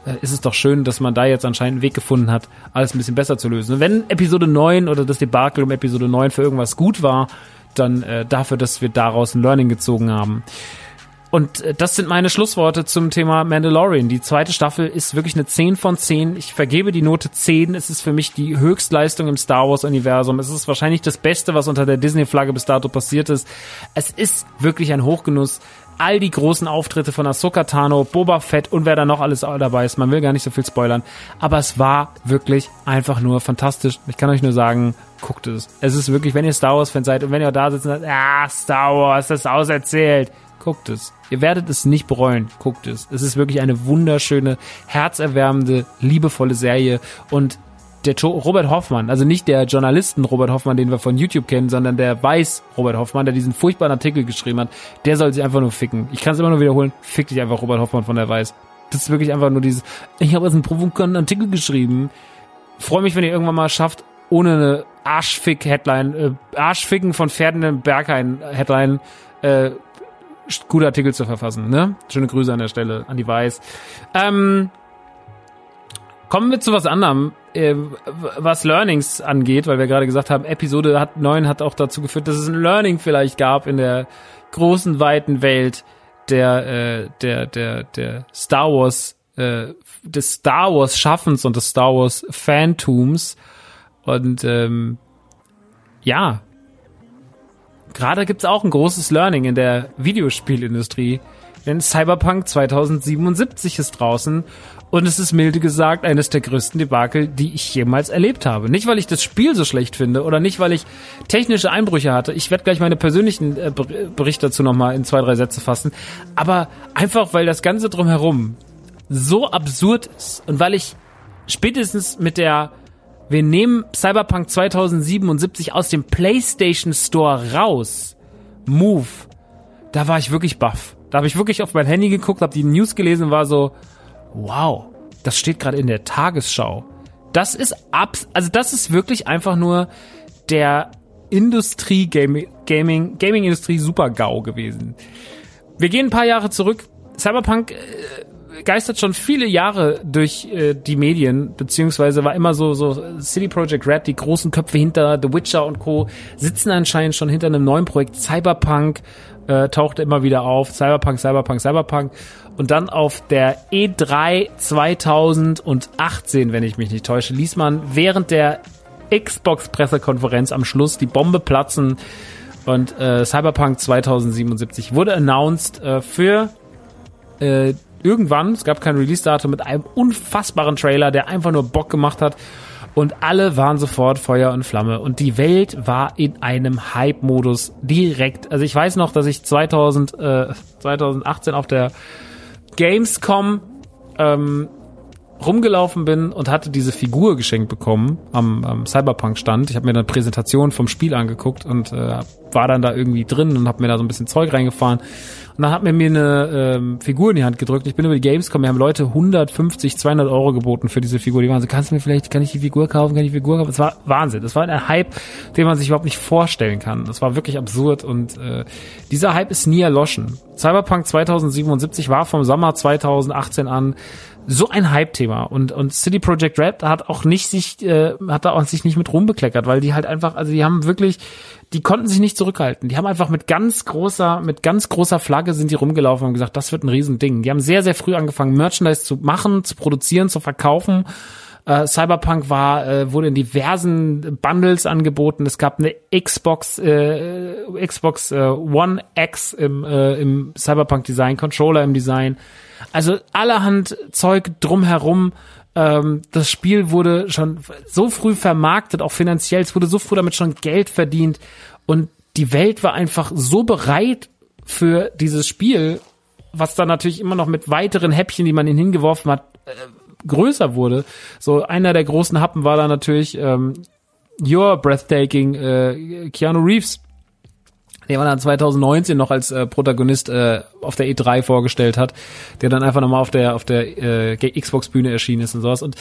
äh, ist es doch schön, dass man da jetzt anscheinend einen Weg gefunden hat, alles ein bisschen besser zu lösen. Und wenn Episode 9 oder das Debakel um Episode 9 für irgendwas gut war, dann äh, dafür, dass wir daraus ein Learning gezogen haben. Und äh, das sind meine Schlussworte zum Thema Mandalorian. Die zweite Staffel ist wirklich eine 10 von 10. Ich vergebe die Note 10. Es ist für mich die Höchstleistung im Star Wars Universum. Es ist wahrscheinlich das Beste, was unter der Disney Flagge bis dato passiert ist. Es ist wirklich ein Hochgenuss all die großen Auftritte von Ahsoka Tano, Boba Fett und wer da noch alles dabei ist. Man will gar nicht so viel spoilern. Aber es war wirklich einfach nur fantastisch. Ich kann euch nur sagen, guckt es. Es ist wirklich, wenn ihr Star Wars Fan seid und wenn ihr da sitzt und sagt, ah, Star Wars, das ist auserzählt. Guckt es. Ihr werdet es nicht bereuen. Guckt es. Es ist wirklich eine wunderschöne, herzerwärmende, liebevolle Serie und der Robert Hoffmann, also nicht der Journalisten Robert Hoffmann, den wir von YouTube kennen, sondern der Weiß Robert Hoffmann, der diesen furchtbaren Artikel geschrieben hat, der soll sich einfach nur ficken. Ich kann es immer nur wiederholen, fick dich einfach Robert Hoffmann von der Weiß. Das ist wirklich einfach nur dieses, ich habe jetzt einen provokanten Artikel geschrieben. Freue mich, wenn ihr irgendwann mal schafft, ohne eine Arschfick-Headline, äh, Arschficken von Ferdinand Berghain-Headline, äh, gute Artikel zu verfassen, ne? Schöne Grüße an der Stelle an die Weiß. Ähm, kommen wir zu was anderem, äh, was Learnings angeht, weil wir gerade gesagt haben, Episode hat, 9 hat auch dazu geführt, dass es ein Learning vielleicht gab in der großen, weiten Welt der, äh, der, der, der Star Wars, äh, des Star Wars Schaffens und des Star Wars Fantums. Und ähm, ja, gerade gibt's auch ein großes Learning in der Videospielindustrie. Denn Cyberpunk 2077 ist draußen und es ist milde gesagt eines der größten Debakel, die ich jemals erlebt habe. Nicht, weil ich das Spiel so schlecht finde oder nicht, weil ich technische Einbrüche hatte. Ich werde gleich meine persönlichen äh, Berichte dazu nochmal in zwei, drei Sätze fassen. Aber einfach, weil das Ganze drumherum so absurd ist und weil ich spätestens mit der wir nehmen Cyberpunk 2077 aus dem PlayStation Store raus. Move. Da war ich wirklich baff. Da habe ich wirklich auf mein Handy geguckt, habe die News gelesen und war so, wow, das steht gerade in der Tagesschau. Das ist abs also das ist wirklich einfach nur der Industrie Gaming Gaming Gaming Industrie Super GAU gewesen. Wir gehen ein paar Jahre zurück. Cyberpunk äh, geistert schon viele Jahre durch äh, die Medien, beziehungsweise war immer so, so City Project Red, die großen Köpfe hinter The Witcher und Co. sitzen anscheinend schon hinter einem neuen Projekt. Cyberpunk äh, taucht immer wieder auf. Cyberpunk, Cyberpunk, Cyberpunk. Und dann auf der E3 2018, wenn ich mich nicht täusche, ließ man während der Xbox-Pressekonferenz am Schluss die Bombe platzen. Und äh, Cyberpunk 2077 wurde announced äh, für äh, irgendwann, es gab kein Release-Datum, mit einem unfassbaren Trailer, der einfach nur Bock gemacht hat. Und alle waren sofort Feuer und Flamme. Und die Welt war in einem Hype-Modus direkt. Also ich weiß noch, dass ich 2000, äh, 2018 auf der Gamescom ähm, rumgelaufen bin und hatte diese Figur geschenkt bekommen am, am Cyberpunk-Stand. Ich habe mir eine Präsentation vom Spiel angeguckt und äh, war dann da irgendwie drin und habe mir da so ein bisschen Zeug reingefahren. Und dann hat mir mir eine ähm, Figur in die Hand gedrückt. Ich bin über die Gamescom, mir haben Leute 150, 200 Euro geboten für diese Figur. Die waren so, kannst du mir vielleicht, kann ich die Figur kaufen, kann ich die Figur kaufen? Das war Wahnsinn. Das war ein Hype, den man sich überhaupt nicht vorstellen kann. Das war wirklich absurd und äh, dieser Hype ist nie erloschen. Cyberpunk 2077 war vom Sommer 2018 an so ein Hype-Thema und und City Project Red hat auch nicht sich äh, hat da auch sich nicht mit rumbekleckert, weil die halt einfach also die haben wirklich die konnten sich nicht zurückhalten. Die haben einfach mit ganz großer mit ganz großer Flagge sind die rumgelaufen und gesagt, das wird ein Riesending. Die haben sehr sehr früh angefangen Merchandise zu machen, zu produzieren, zu verkaufen. Äh, Cyberpunk war äh, wurde in diversen Bundles angeboten. Es gab eine Xbox äh, Xbox äh, One X im äh, im Cyberpunk Design, Controller im Design also allerhand Zeug drumherum. Ähm, das Spiel wurde schon so früh vermarktet, auch finanziell. Es wurde so früh damit schon Geld verdient. Und die Welt war einfach so bereit für dieses Spiel, was dann natürlich immer noch mit weiteren Häppchen, die man ihnen hingeworfen hat, äh, größer wurde. So einer der großen Happen war dann natürlich ähm, Your Breathtaking äh, Keanu Reeves den man dann 2019 noch als äh, Protagonist äh, auf der E3 vorgestellt hat, der dann einfach nochmal auf der auf der äh, Xbox-Bühne erschienen ist und sowas. Und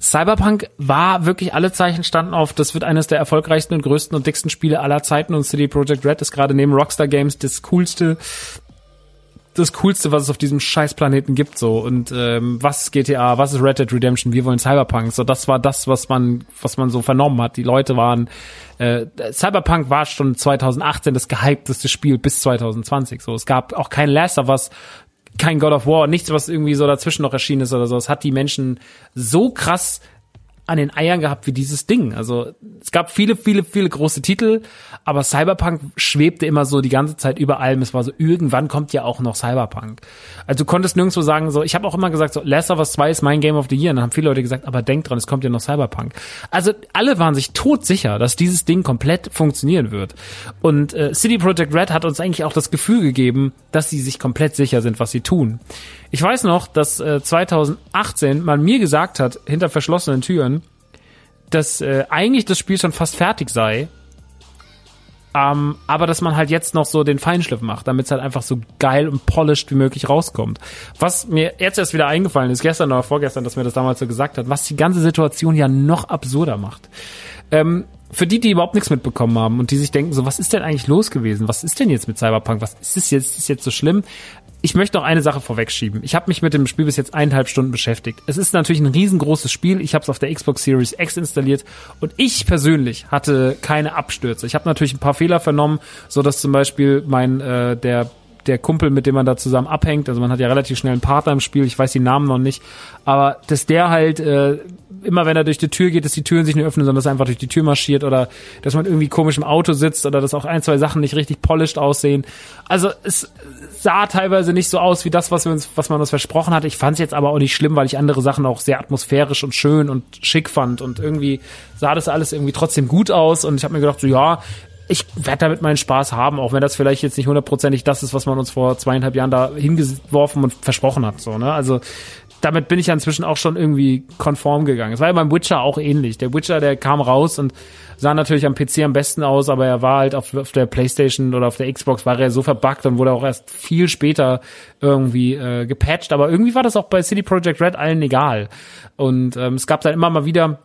Cyberpunk war wirklich alle Zeichen standen auf, das wird eines der erfolgreichsten und größten und dicksten Spiele aller Zeiten und CD Projekt Red ist gerade neben Rockstar Games das coolste das Coolste, was es auf diesem Scheißplaneten gibt, so. Und ähm, was ist GTA, was ist Red Dead Redemption, wir wollen Cyberpunk. So, das war das, was man, was man so vernommen hat. Die Leute waren, äh, Cyberpunk war schon 2018 das gehypteste Spiel bis 2020. So, es gab auch kein Last of Us, kein God of War, nichts, was irgendwie so dazwischen noch erschienen ist oder so. Es hat die Menschen so krass an den Eiern gehabt wie dieses Ding. Also es gab viele, viele, viele große Titel, aber Cyberpunk schwebte immer so die ganze Zeit über allem. Es war so, irgendwann kommt ja auch noch Cyberpunk. Also du konntest nirgendwo sagen, so, ich habe auch immer gesagt, so, Last of Us 2 ist mein Game of the Year. Und dann haben viele Leute gesagt, aber denk dran, es kommt ja noch Cyberpunk. Also alle waren sich todsicher, dass dieses Ding komplett funktionieren wird. Und äh, City Project Red hat uns eigentlich auch das Gefühl gegeben, dass sie sich komplett sicher sind, was sie tun. Ich weiß noch, dass äh, 2018 man mir gesagt hat, hinter verschlossenen Türen, dass äh, eigentlich das Spiel schon fast fertig sei, ähm, aber dass man halt jetzt noch so den Feinschliff macht, damit es halt einfach so geil und polished wie möglich rauskommt. Was mir jetzt erst wieder eingefallen ist, gestern oder vorgestern, dass mir das damals so gesagt hat, was die ganze Situation ja noch absurder macht. Ähm, für die, die überhaupt nichts mitbekommen haben und die sich denken, so, was ist denn eigentlich los gewesen? Was ist denn jetzt mit Cyberpunk? Was ist es jetzt? Ist jetzt so schlimm? Ich möchte noch eine Sache vorwegschieben. Ich habe mich mit dem Spiel bis jetzt eineinhalb Stunden beschäftigt. Es ist natürlich ein riesengroßes Spiel. Ich habe es auf der Xbox Series X installiert und ich persönlich hatte keine Abstürze. Ich habe natürlich ein paar Fehler vernommen, so dass zum Beispiel mein äh, der der Kumpel, mit dem man da zusammen abhängt, also man hat ja relativ schnell einen Partner im Spiel, ich weiß die Namen noch nicht, aber dass der halt äh, immer wenn er durch die Tür geht, dass die Türen sich nicht öffnen, sondern dass er einfach durch die Tür marschiert oder dass man irgendwie komisch im Auto sitzt oder dass auch ein, zwei Sachen nicht richtig polished aussehen. Also es sah teilweise nicht so aus wie das, was, wir uns, was man uns versprochen hatte. Ich fand es jetzt aber auch nicht schlimm, weil ich andere Sachen auch sehr atmosphärisch und schön und schick fand und irgendwie sah das alles irgendwie trotzdem gut aus und ich habe mir gedacht, so ja, ich werde damit meinen Spaß haben, auch wenn das vielleicht jetzt nicht hundertprozentig das ist, was man uns vor zweieinhalb Jahren da hingeworfen und versprochen hat. So, ne? Also damit bin ich ja inzwischen auch schon irgendwie konform gegangen. Es war ja beim Witcher auch ähnlich. Der Witcher, der kam raus und sah natürlich am PC am besten aus, aber er war halt auf, auf der Playstation oder auf der Xbox war er so verbuggt und wurde auch erst viel später irgendwie äh, gepatcht. Aber irgendwie war das auch bei City Project Red allen egal. Und ähm, es gab dann immer mal wieder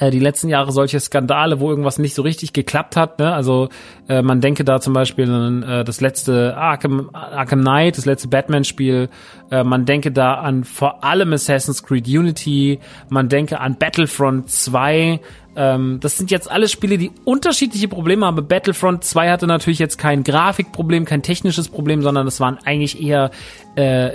äh, die letzten Jahre solche Skandale, wo irgendwas nicht so richtig geklappt hat. Ne? Also äh, man denke da zum Beispiel an äh, das letzte Arkham, Arkham Knight, das letzte Batman-Spiel. Äh, man denke da an vor allem Assassin's Creed Unity. Man denke an Battlefront 2. Ähm, das sind jetzt alles Spiele, die unterschiedliche Probleme haben. Battlefront 2 hatte natürlich jetzt kein Grafikproblem, kein technisches Problem, sondern es waren eigentlich eher äh,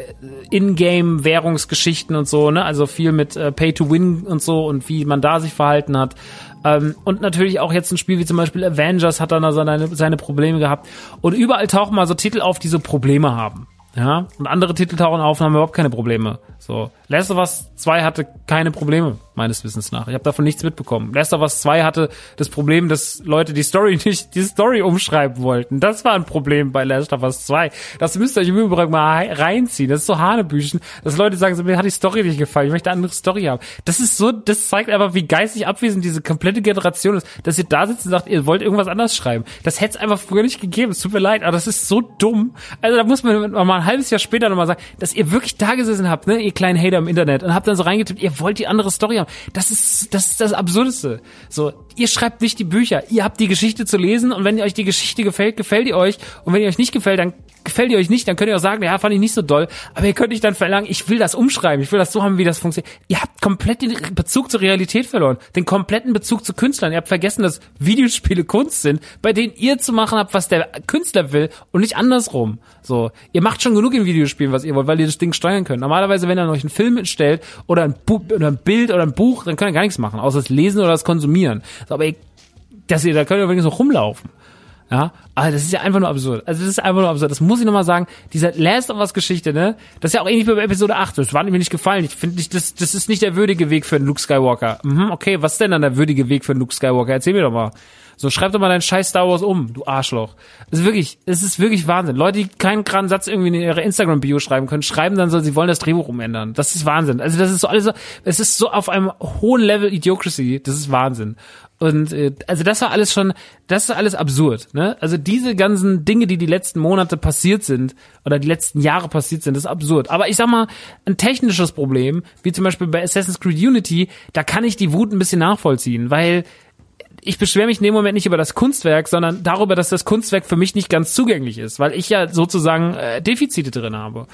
Ingame-Währungsgeschichten und so, ne? Also viel mit äh, Pay-to-Win und so und wie man da sich verhalten hat. Ähm, und natürlich auch jetzt ein Spiel wie zum Beispiel Avengers hat dann seine, seine Probleme gehabt. Und überall tauchen mal so Titel auf, die so Probleme haben. Ja, und andere Titel tauchen auf und haben überhaupt keine Probleme. So, Last of Us 2 hatte keine Probleme, meines Wissens nach. Ich habe davon nichts mitbekommen. Last of Us 2 hatte das Problem, dass Leute die Story <laughs> nicht, die Story umschreiben wollten. Das war ein Problem bei Last of Us 2. Das müsst ihr euch im Übrigen mal reinziehen. Das ist so Hanebüchen, dass Leute sagen, mir hat die Story nicht gefallen, ich möchte eine andere Story haben. Das ist so, das zeigt einfach, wie geistig abwesend diese komplette Generation ist, dass ihr da sitzt und sagt, ihr wollt irgendwas anders schreiben. Das hätte es einfach früher nicht gegeben. Es tut mir leid, aber das ist so dumm. Also da muss man mal ein halbes Jahr später nochmal sagen, dass ihr wirklich da gesessen habt, ne, ihr kleinen Hater im Internet und habt dann so reingetippt, ihr wollt die andere Story haben. Das ist, das ist das Absurdeste. So, ihr schreibt nicht die Bücher, ihr habt die Geschichte zu lesen und wenn euch die Geschichte gefällt, gefällt ihr euch und wenn ihr euch nicht gefällt, dann gefällt ihr euch nicht, dann könnt ihr auch sagen, ja, fand ich nicht so doll, aber ihr könnt nicht dann verlangen, ich will das umschreiben, ich will das so haben, wie das funktioniert. Ihr habt komplett den Bezug zur Realität verloren, den kompletten Bezug zu Künstlern. Ihr habt vergessen, dass Videospiele Kunst sind, bei denen ihr zu machen habt, was der Künstler will und nicht andersrum. So, ihr macht schon genug in Videospielen, was ihr wollt, weil ihr das Ding steuern könnt. Normalerweise, wenn ihr euch einen Film entstellt oder ein, oder ein Bild oder ein Buch, dann könnt ihr gar nichts machen, außer das Lesen oder das Konsumieren. So, aber ihr, dass ihr, da könnt ihr übrigens noch rumlaufen. Ja, aber das ist ja einfach nur absurd. Also das ist einfach nur absurd. Das muss ich nochmal sagen. Dieser Last of Us Geschichte, ne? Das ist ja auch ähnlich wie bei Episode 8. Das war mir nicht gefallen. Ich finde nicht, das, das ist nicht der würdige Weg für einen Luke Skywalker. Mhm, okay, was ist denn dann der würdige Weg für einen Luke Skywalker? Erzähl mir doch mal. So, schreib doch mal deinen scheiß Star Wars um, du Arschloch. Das ist wirklich, es ist wirklich Wahnsinn. Leute, die keinen geraden Satz irgendwie in ihre Instagram-Bio schreiben können, schreiben dann so, sie wollen das Drehbuch umändern. Das ist Wahnsinn. Also das ist so alles so, es ist so auf einem hohen Level Idiocracy. Das ist Wahnsinn. Und äh, also das war alles schon, das ist alles absurd. Ne? Also diese ganzen Dinge, die die letzten Monate passiert sind oder die letzten Jahre passiert sind, das ist absurd. Aber ich sag mal, ein technisches Problem, wie zum Beispiel bei Assassin's Creed Unity, da kann ich die Wut ein bisschen nachvollziehen, weil ich beschwere mich in dem Moment nicht über das Kunstwerk, sondern darüber, dass das Kunstwerk für mich nicht ganz zugänglich ist, weil ich ja sozusagen äh, Defizite drin habe.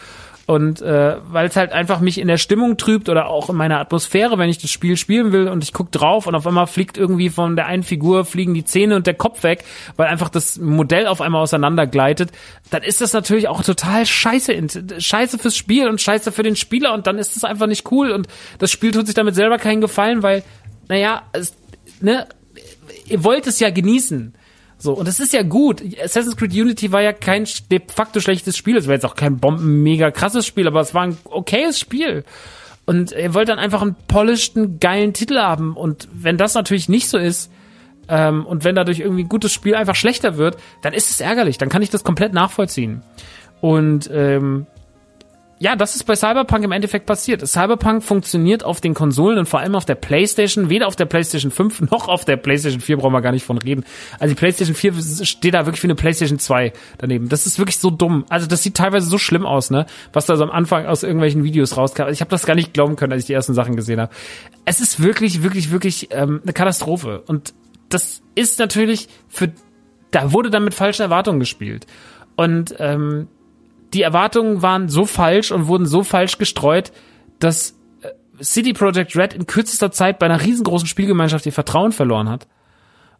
Und äh, weil es halt einfach mich in der Stimmung trübt oder auch in meiner Atmosphäre, wenn ich das Spiel spielen will und ich guck drauf und auf einmal fliegt irgendwie von der einen Figur fliegen die Zähne und der Kopf weg, weil einfach das Modell auf einmal auseinandergleitet, dann ist das natürlich auch total scheiße, scheiße fürs Spiel und scheiße für den Spieler und dann ist es einfach nicht cool und das Spiel tut sich damit selber keinen Gefallen, weil, naja, es, ne, ihr wollt es ja genießen. So, und es ist ja gut. Assassin's Creed Unity war ja kein de facto schlechtes Spiel. Es war jetzt auch kein bomben mega krasses Spiel, aber es war ein okayes Spiel. Und ihr wollt dann einfach einen polishten, geilen Titel haben. Und wenn das natürlich nicht so ist, ähm, und wenn dadurch irgendwie ein gutes Spiel einfach schlechter wird, dann ist es ärgerlich. Dann kann ich das komplett nachvollziehen. Und ähm, ja, das ist bei Cyberpunk im Endeffekt passiert. Cyberpunk funktioniert auf den Konsolen und vor allem auf der PlayStation, weder auf der PlayStation 5 <laughs> noch auf der PlayStation 4 brauchen wir gar nicht von reden. Also die PlayStation 4 steht da wirklich wie eine PlayStation 2 daneben. Das ist wirklich so dumm. Also das sieht teilweise so schlimm aus, ne? Was da so am Anfang aus irgendwelchen Videos rauskam. Ich habe das gar nicht glauben können, als ich die ersten Sachen gesehen habe. Es ist wirklich, wirklich, wirklich ähm, eine Katastrophe. Und das ist natürlich für, da wurde dann mit falschen Erwartungen gespielt. Und ähm, die Erwartungen waren so falsch und wurden so falsch gestreut, dass äh, City Project Red in kürzester Zeit bei einer riesengroßen Spielgemeinschaft ihr Vertrauen verloren hat.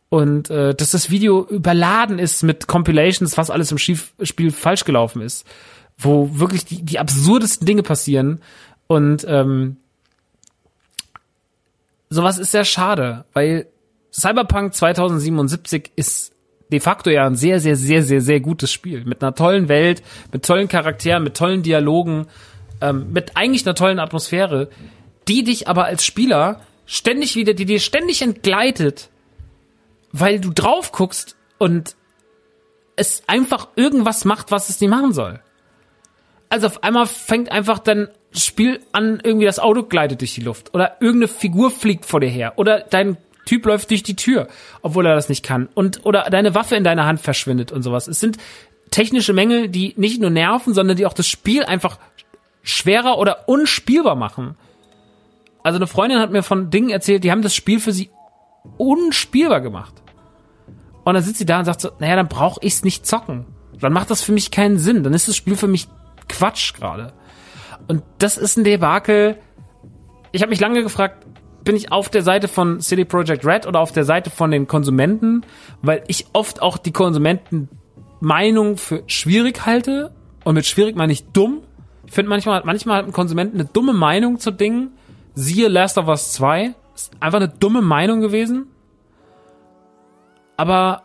Und äh, dass das Video überladen ist mit Compilations, was alles im Spiel falsch gelaufen ist. Wo wirklich die, die absurdesten Dinge passieren. Und ähm, sowas ist sehr schade, weil Cyberpunk 2077 ist de facto ja ein sehr, sehr, sehr, sehr, sehr gutes Spiel. Mit einer tollen Welt, mit tollen Charakteren, mit tollen Dialogen, ähm, mit eigentlich einer tollen Atmosphäre, die dich aber als Spieler ständig wieder, die dir ständig entgleitet, weil du drauf guckst und es einfach irgendwas macht, was es nicht machen soll. Also auf einmal fängt einfach dann Spiel an, irgendwie das Auto gleitet durch die Luft oder irgendeine Figur fliegt vor dir her oder dein Typ läuft durch die Tür, obwohl er das nicht kann. Und, oder deine Waffe in deiner Hand verschwindet und sowas. Es sind technische Mängel, die nicht nur nerven, sondern die auch das Spiel einfach schwerer oder unspielbar machen. Also eine Freundin hat mir von Dingen erzählt, die haben das Spiel für sie unspielbar gemacht. Und dann sitzt sie da und sagt so, naja, dann brauche ich es nicht zocken. Dann macht das für mich keinen Sinn. Dann ist das Spiel für mich Quatsch gerade. Und das ist ein Debakel. Ich habe mich lange gefragt, bin ich auf der Seite von City Project Red oder auf der Seite von den Konsumenten, weil ich oft auch die Konsumentenmeinung für schwierig halte. Und mit schwierig meine ich dumm. Ich finde manchmal, manchmal hat ein Konsument eine dumme Meinung zu Dingen. Siehe Last of Us 2. Ist einfach eine dumme Meinung gewesen. Aber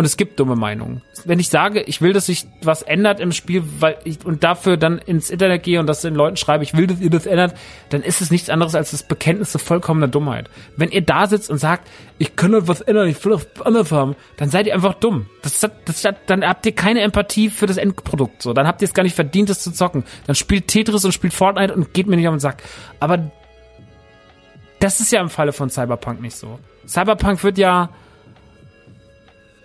und es gibt dumme Meinungen. Wenn ich sage, ich will, dass sich was ändert im Spiel, weil ich und dafür dann ins Internet gehe und das den Leuten schreibe, ich will, dass ihr das ändert, dann ist es nichts anderes als das Bekenntnis zu vollkommener Dummheit. Wenn ihr da sitzt und sagt, ich kann doch was ändern, ich will das anders haben, dann seid ihr einfach dumm. Das, das, das, dann habt ihr keine Empathie für das Endprodukt. So, dann habt ihr es gar nicht verdient, das zu zocken. Dann spielt Tetris und spielt Fortnite und geht mir nicht auf den Sack. Aber das ist ja im Falle von Cyberpunk nicht so. Cyberpunk wird ja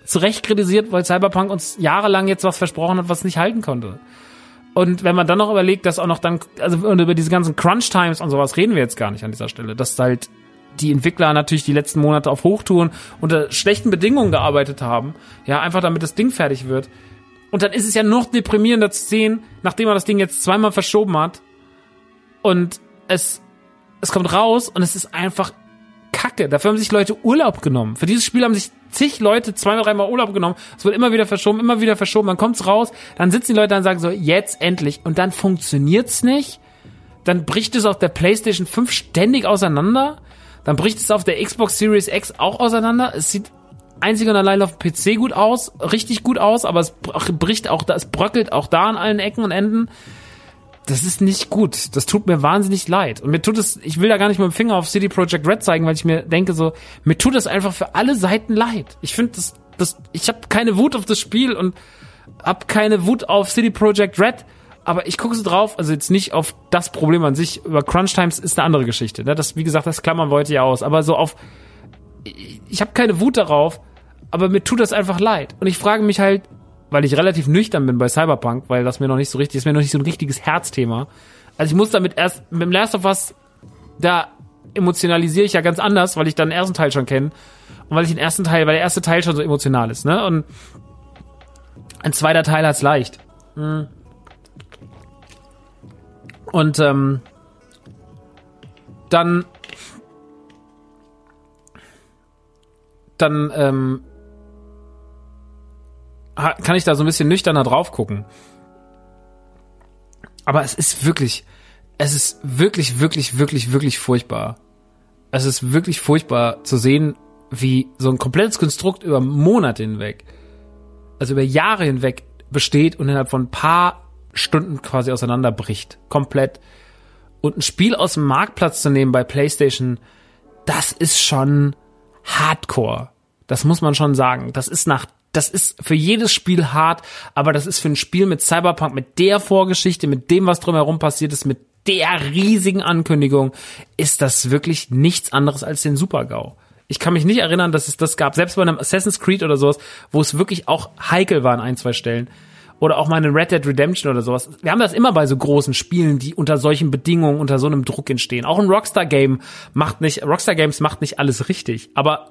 zu Recht kritisiert, weil Cyberpunk uns jahrelang jetzt was versprochen hat, was nicht halten konnte. Und wenn man dann noch überlegt, dass auch noch dann, also über diese ganzen Crunch Times und sowas reden wir jetzt gar nicht an dieser Stelle, dass halt die Entwickler natürlich die letzten Monate auf Hochtouren unter schlechten Bedingungen gearbeitet haben, ja, einfach damit das Ding fertig wird. Und dann ist es ja noch deprimierender zu sehen, nachdem man das Ding jetzt zweimal verschoben hat und es, es kommt raus und es ist einfach Kacke. Dafür haben sich Leute Urlaub genommen. Für dieses Spiel haben sich zig Leute zweimal, dreimal Urlaub genommen. Es wird immer wieder verschoben, immer wieder verschoben. Dann kommt's raus, dann sitzen die Leute und sagen so, jetzt endlich. Und dann funktioniert's nicht. Dann bricht es auf der PlayStation 5 ständig auseinander. Dann bricht es auf der Xbox Series X auch auseinander. Es sieht einzig und allein auf dem PC gut aus, richtig gut aus, aber es bricht auch da, es bröckelt auch da an allen Ecken und Enden das ist nicht gut. Das tut mir wahnsinnig leid. Und mir tut es, ich will da gar nicht mit dem Finger auf City Project Red zeigen, weil ich mir denke so, mir tut es einfach für alle Seiten leid. Ich finde das, das, ich habe keine Wut auf das Spiel und hab keine Wut auf City Project Red, aber ich gucke so drauf, also jetzt nicht auf das Problem an sich, über Crunch Times ist eine andere Geschichte. Ne? Das, wie gesagt, das klammern wir heute ja aus. Aber so auf, ich, ich habe keine Wut darauf, aber mir tut das einfach leid. Und ich frage mich halt, weil ich relativ nüchtern bin bei Cyberpunk, weil das mir noch nicht so richtig, ist mir noch nicht so ein richtiges Herzthema. Also ich muss damit erst, mit dem Last of Us, da emotionalisiere ich ja ganz anders, weil ich dann den ersten Teil schon kenne. Und weil ich den ersten Teil, weil der erste Teil schon so emotional ist, ne? Und ein zweiter Teil hat's leicht. Hm. Und ähm, dann dann ähm, kann ich da so ein bisschen nüchterner drauf gucken. Aber es ist wirklich, es ist wirklich, wirklich, wirklich, wirklich furchtbar. Es ist wirklich furchtbar zu sehen, wie so ein komplettes Konstrukt über Monate hinweg, also über Jahre hinweg besteht und innerhalb von ein paar Stunden quasi auseinanderbricht. Komplett. Und ein Spiel aus dem Marktplatz zu nehmen bei PlayStation, das ist schon Hardcore. Das muss man schon sagen. Das ist nach das ist für jedes Spiel hart, aber das ist für ein Spiel mit Cyberpunk, mit der Vorgeschichte, mit dem, was drumherum passiert ist, mit der riesigen Ankündigung, ist das wirklich nichts anderes als den Super-GAU. Ich kann mich nicht erinnern, dass es das gab, selbst bei einem Assassin's Creed oder sowas, wo es wirklich auch heikel war an ein, zwei Stellen. Oder auch mal eine Red Dead Redemption oder sowas. Wir haben das immer bei so großen Spielen, die unter solchen Bedingungen, unter so einem Druck entstehen. Auch ein Rockstar Game macht nicht, Rockstar Games macht nicht alles richtig. Aber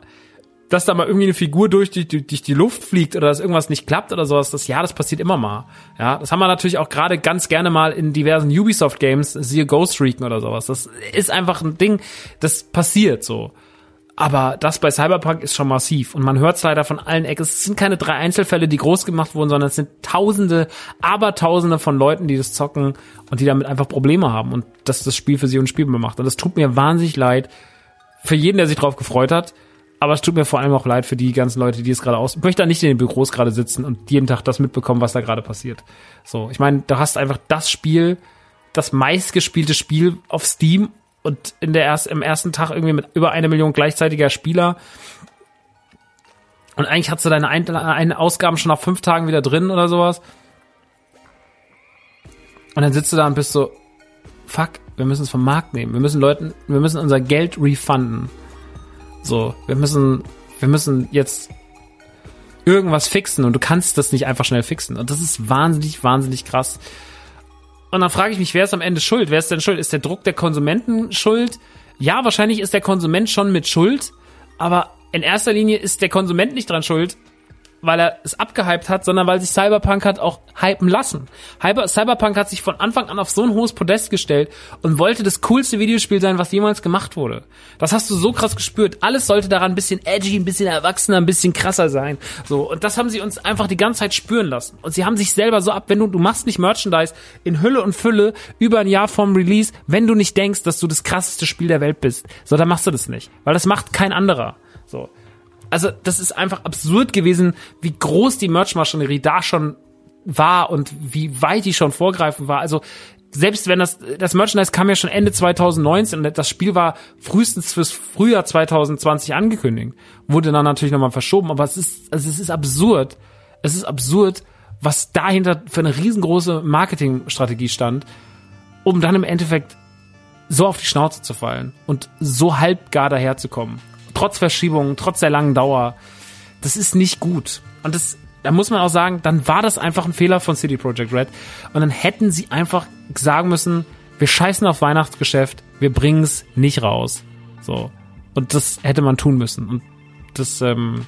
dass da mal irgendwie eine Figur durch die, durch die Luft fliegt oder dass irgendwas nicht klappt oder sowas, das ja, das passiert immer mal. Ja, das haben wir natürlich auch gerade ganz gerne mal in diversen Ubisoft Games, siehe Ghost Recon oder sowas. Das ist einfach ein Ding, das passiert so. Aber das bei Cyberpunk ist schon massiv und man hört es leider von allen Ecken. Es sind keine drei Einzelfälle, die groß gemacht wurden, sondern es sind Tausende, Abertausende von Leuten, die das zocken und die damit einfach Probleme haben und dass das Spiel für sie unspielbar macht. Und das tut mir wahnsinnig leid für jeden, der sich drauf gefreut hat. Aber es tut mir vor allem auch leid für die ganzen Leute, die es gerade aus. Ich möchte da nicht in den Büros gerade sitzen und jeden Tag das mitbekommen, was da gerade passiert. So, ich meine, du hast einfach das Spiel, das meistgespielte Spiel auf Steam und in der erst, im ersten Tag irgendwie mit über eine Million gleichzeitiger Spieler. Und eigentlich hast du deine ein, eine Ausgaben schon nach fünf Tagen wieder drin oder sowas. Und dann sitzt du da und bist so, fuck, wir müssen es vom Markt nehmen. Wir müssen Leuten, wir müssen unser Geld refunden. So, wir müssen, wir müssen jetzt irgendwas fixen und du kannst das nicht einfach schnell fixen. Und das ist wahnsinnig, wahnsinnig krass. Und dann frage ich mich, wer ist am Ende schuld? Wer ist denn schuld? Ist der Druck der Konsumenten schuld? Ja, wahrscheinlich ist der Konsument schon mit schuld, aber in erster Linie ist der Konsument nicht dran schuld, weil er es abgehypt hat, sondern weil sich Cyberpunk hat auch hypen lassen. Cyberpunk hat sich von Anfang an auf so ein hohes Podest gestellt und wollte das coolste Videospiel sein, was jemals gemacht wurde. Das hast du so krass gespürt. Alles sollte daran ein bisschen edgy, ein bisschen erwachsener, ein bisschen krasser sein. So. Und das haben sie uns einfach die ganze Zeit spüren lassen. Und sie haben sich selber so ab, wenn du, du machst nicht Merchandise in Hülle und Fülle über ein Jahr vorm Release, wenn du nicht denkst, dass du das krasseste Spiel der Welt bist. So, dann machst du das nicht. Weil das macht kein anderer. So also das ist einfach absurd gewesen, wie groß die Merch-Maschinerie da schon war und wie weit die schon vorgreifen war. Also selbst wenn das, das Merchandise kam ja schon Ende 2019 und das Spiel war frühestens fürs Frühjahr 2020 angekündigt. Wurde dann natürlich nochmal verschoben, aber es ist, also es ist absurd. Es ist absurd, was dahinter für eine riesengroße Marketingstrategie stand, um dann im Endeffekt so auf die Schnauze zu fallen und so halbgar daherzukommen trotz Verschiebungen, trotz der langen Dauer. Das ist nicht gut. Und das, da muss man auch sagen, dann war das einfach ein Fehler von City Project Red. Und dann hätten sie einfach sagen müssen, wir scheißen auf Weihnachtsgeschäft, wir bringen es nicht raus. So. Und das hätte man tun müssen. Und das ähm,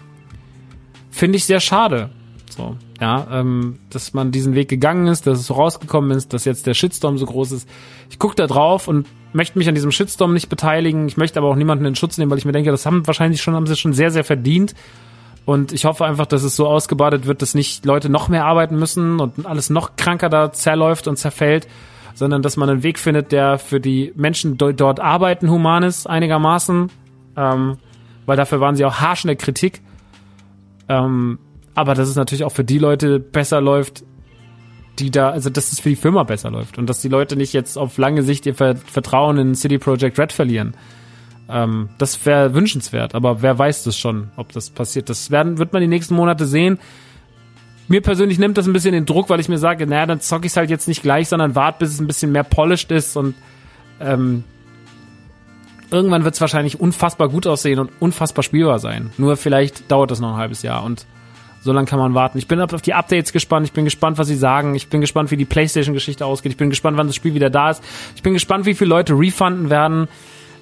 finde ich sehr schade. So, ja, ähm, dass man diesen Weg gegangen ist, dass es so rausgekommen ist, dass jetzt der Shitstorm so groß ist. Ich gucke da drauf und möchte mich an diesem Shitstorm nicht beteiligen. Ich möchte aber auch niemanden in Schutz nehmen, weil ich mir denke, das haben wahrscheinlich schon, haben sie schon sehr, sehr verdient. Und ich hoffe einfach, dass es so ausgebadet wird, dass nicht Leute noch mehr arbeiten müssen und alles noch kranker da zerläuft und zerfällt, sondern dass man einen Weg findet, der für die Menschen dort arbeiten human ist, einigermaßen. Ähm, weil dafür waren sie auch harsch in der Kritik. Ähm, aber dass es natürlich auch für die Leute besser läuft, die da, also dass es für die Firma besser läuft und dass die Leute nicht jetzt auf lange Sicht ihr Vertrauen in City Project Red verlieren. Ähm, das wäre wünschenswert, aber wer weiß das schon, ob das passiert. Das werden, wird man die nächsten Monate sehen. Mir persönlich nimmt das ein bisschen den Druck, weil ich mir sage, naja, dann zocke ich es halt jetzt nicht gleich, sondern warte, bis es ein bisschen mehr polished ist und ähm, irgendwann wird es wahrscheinlich unfassbar gut aussehen und unfassbar spielbar sein. Nur vielleicht dauert das noch ein halbes Jahr und so lange kann man warten. Ich bin auf die Updates gespannt. Ich bin gespannt, was sie sagen. Ich bin gespannt, wie die PlayStation-Geschichte ausgeht. Ich bin gespannt, wann das Spiel wieder da ist. Ich bin gespannt, wie viele Leute refunden werden.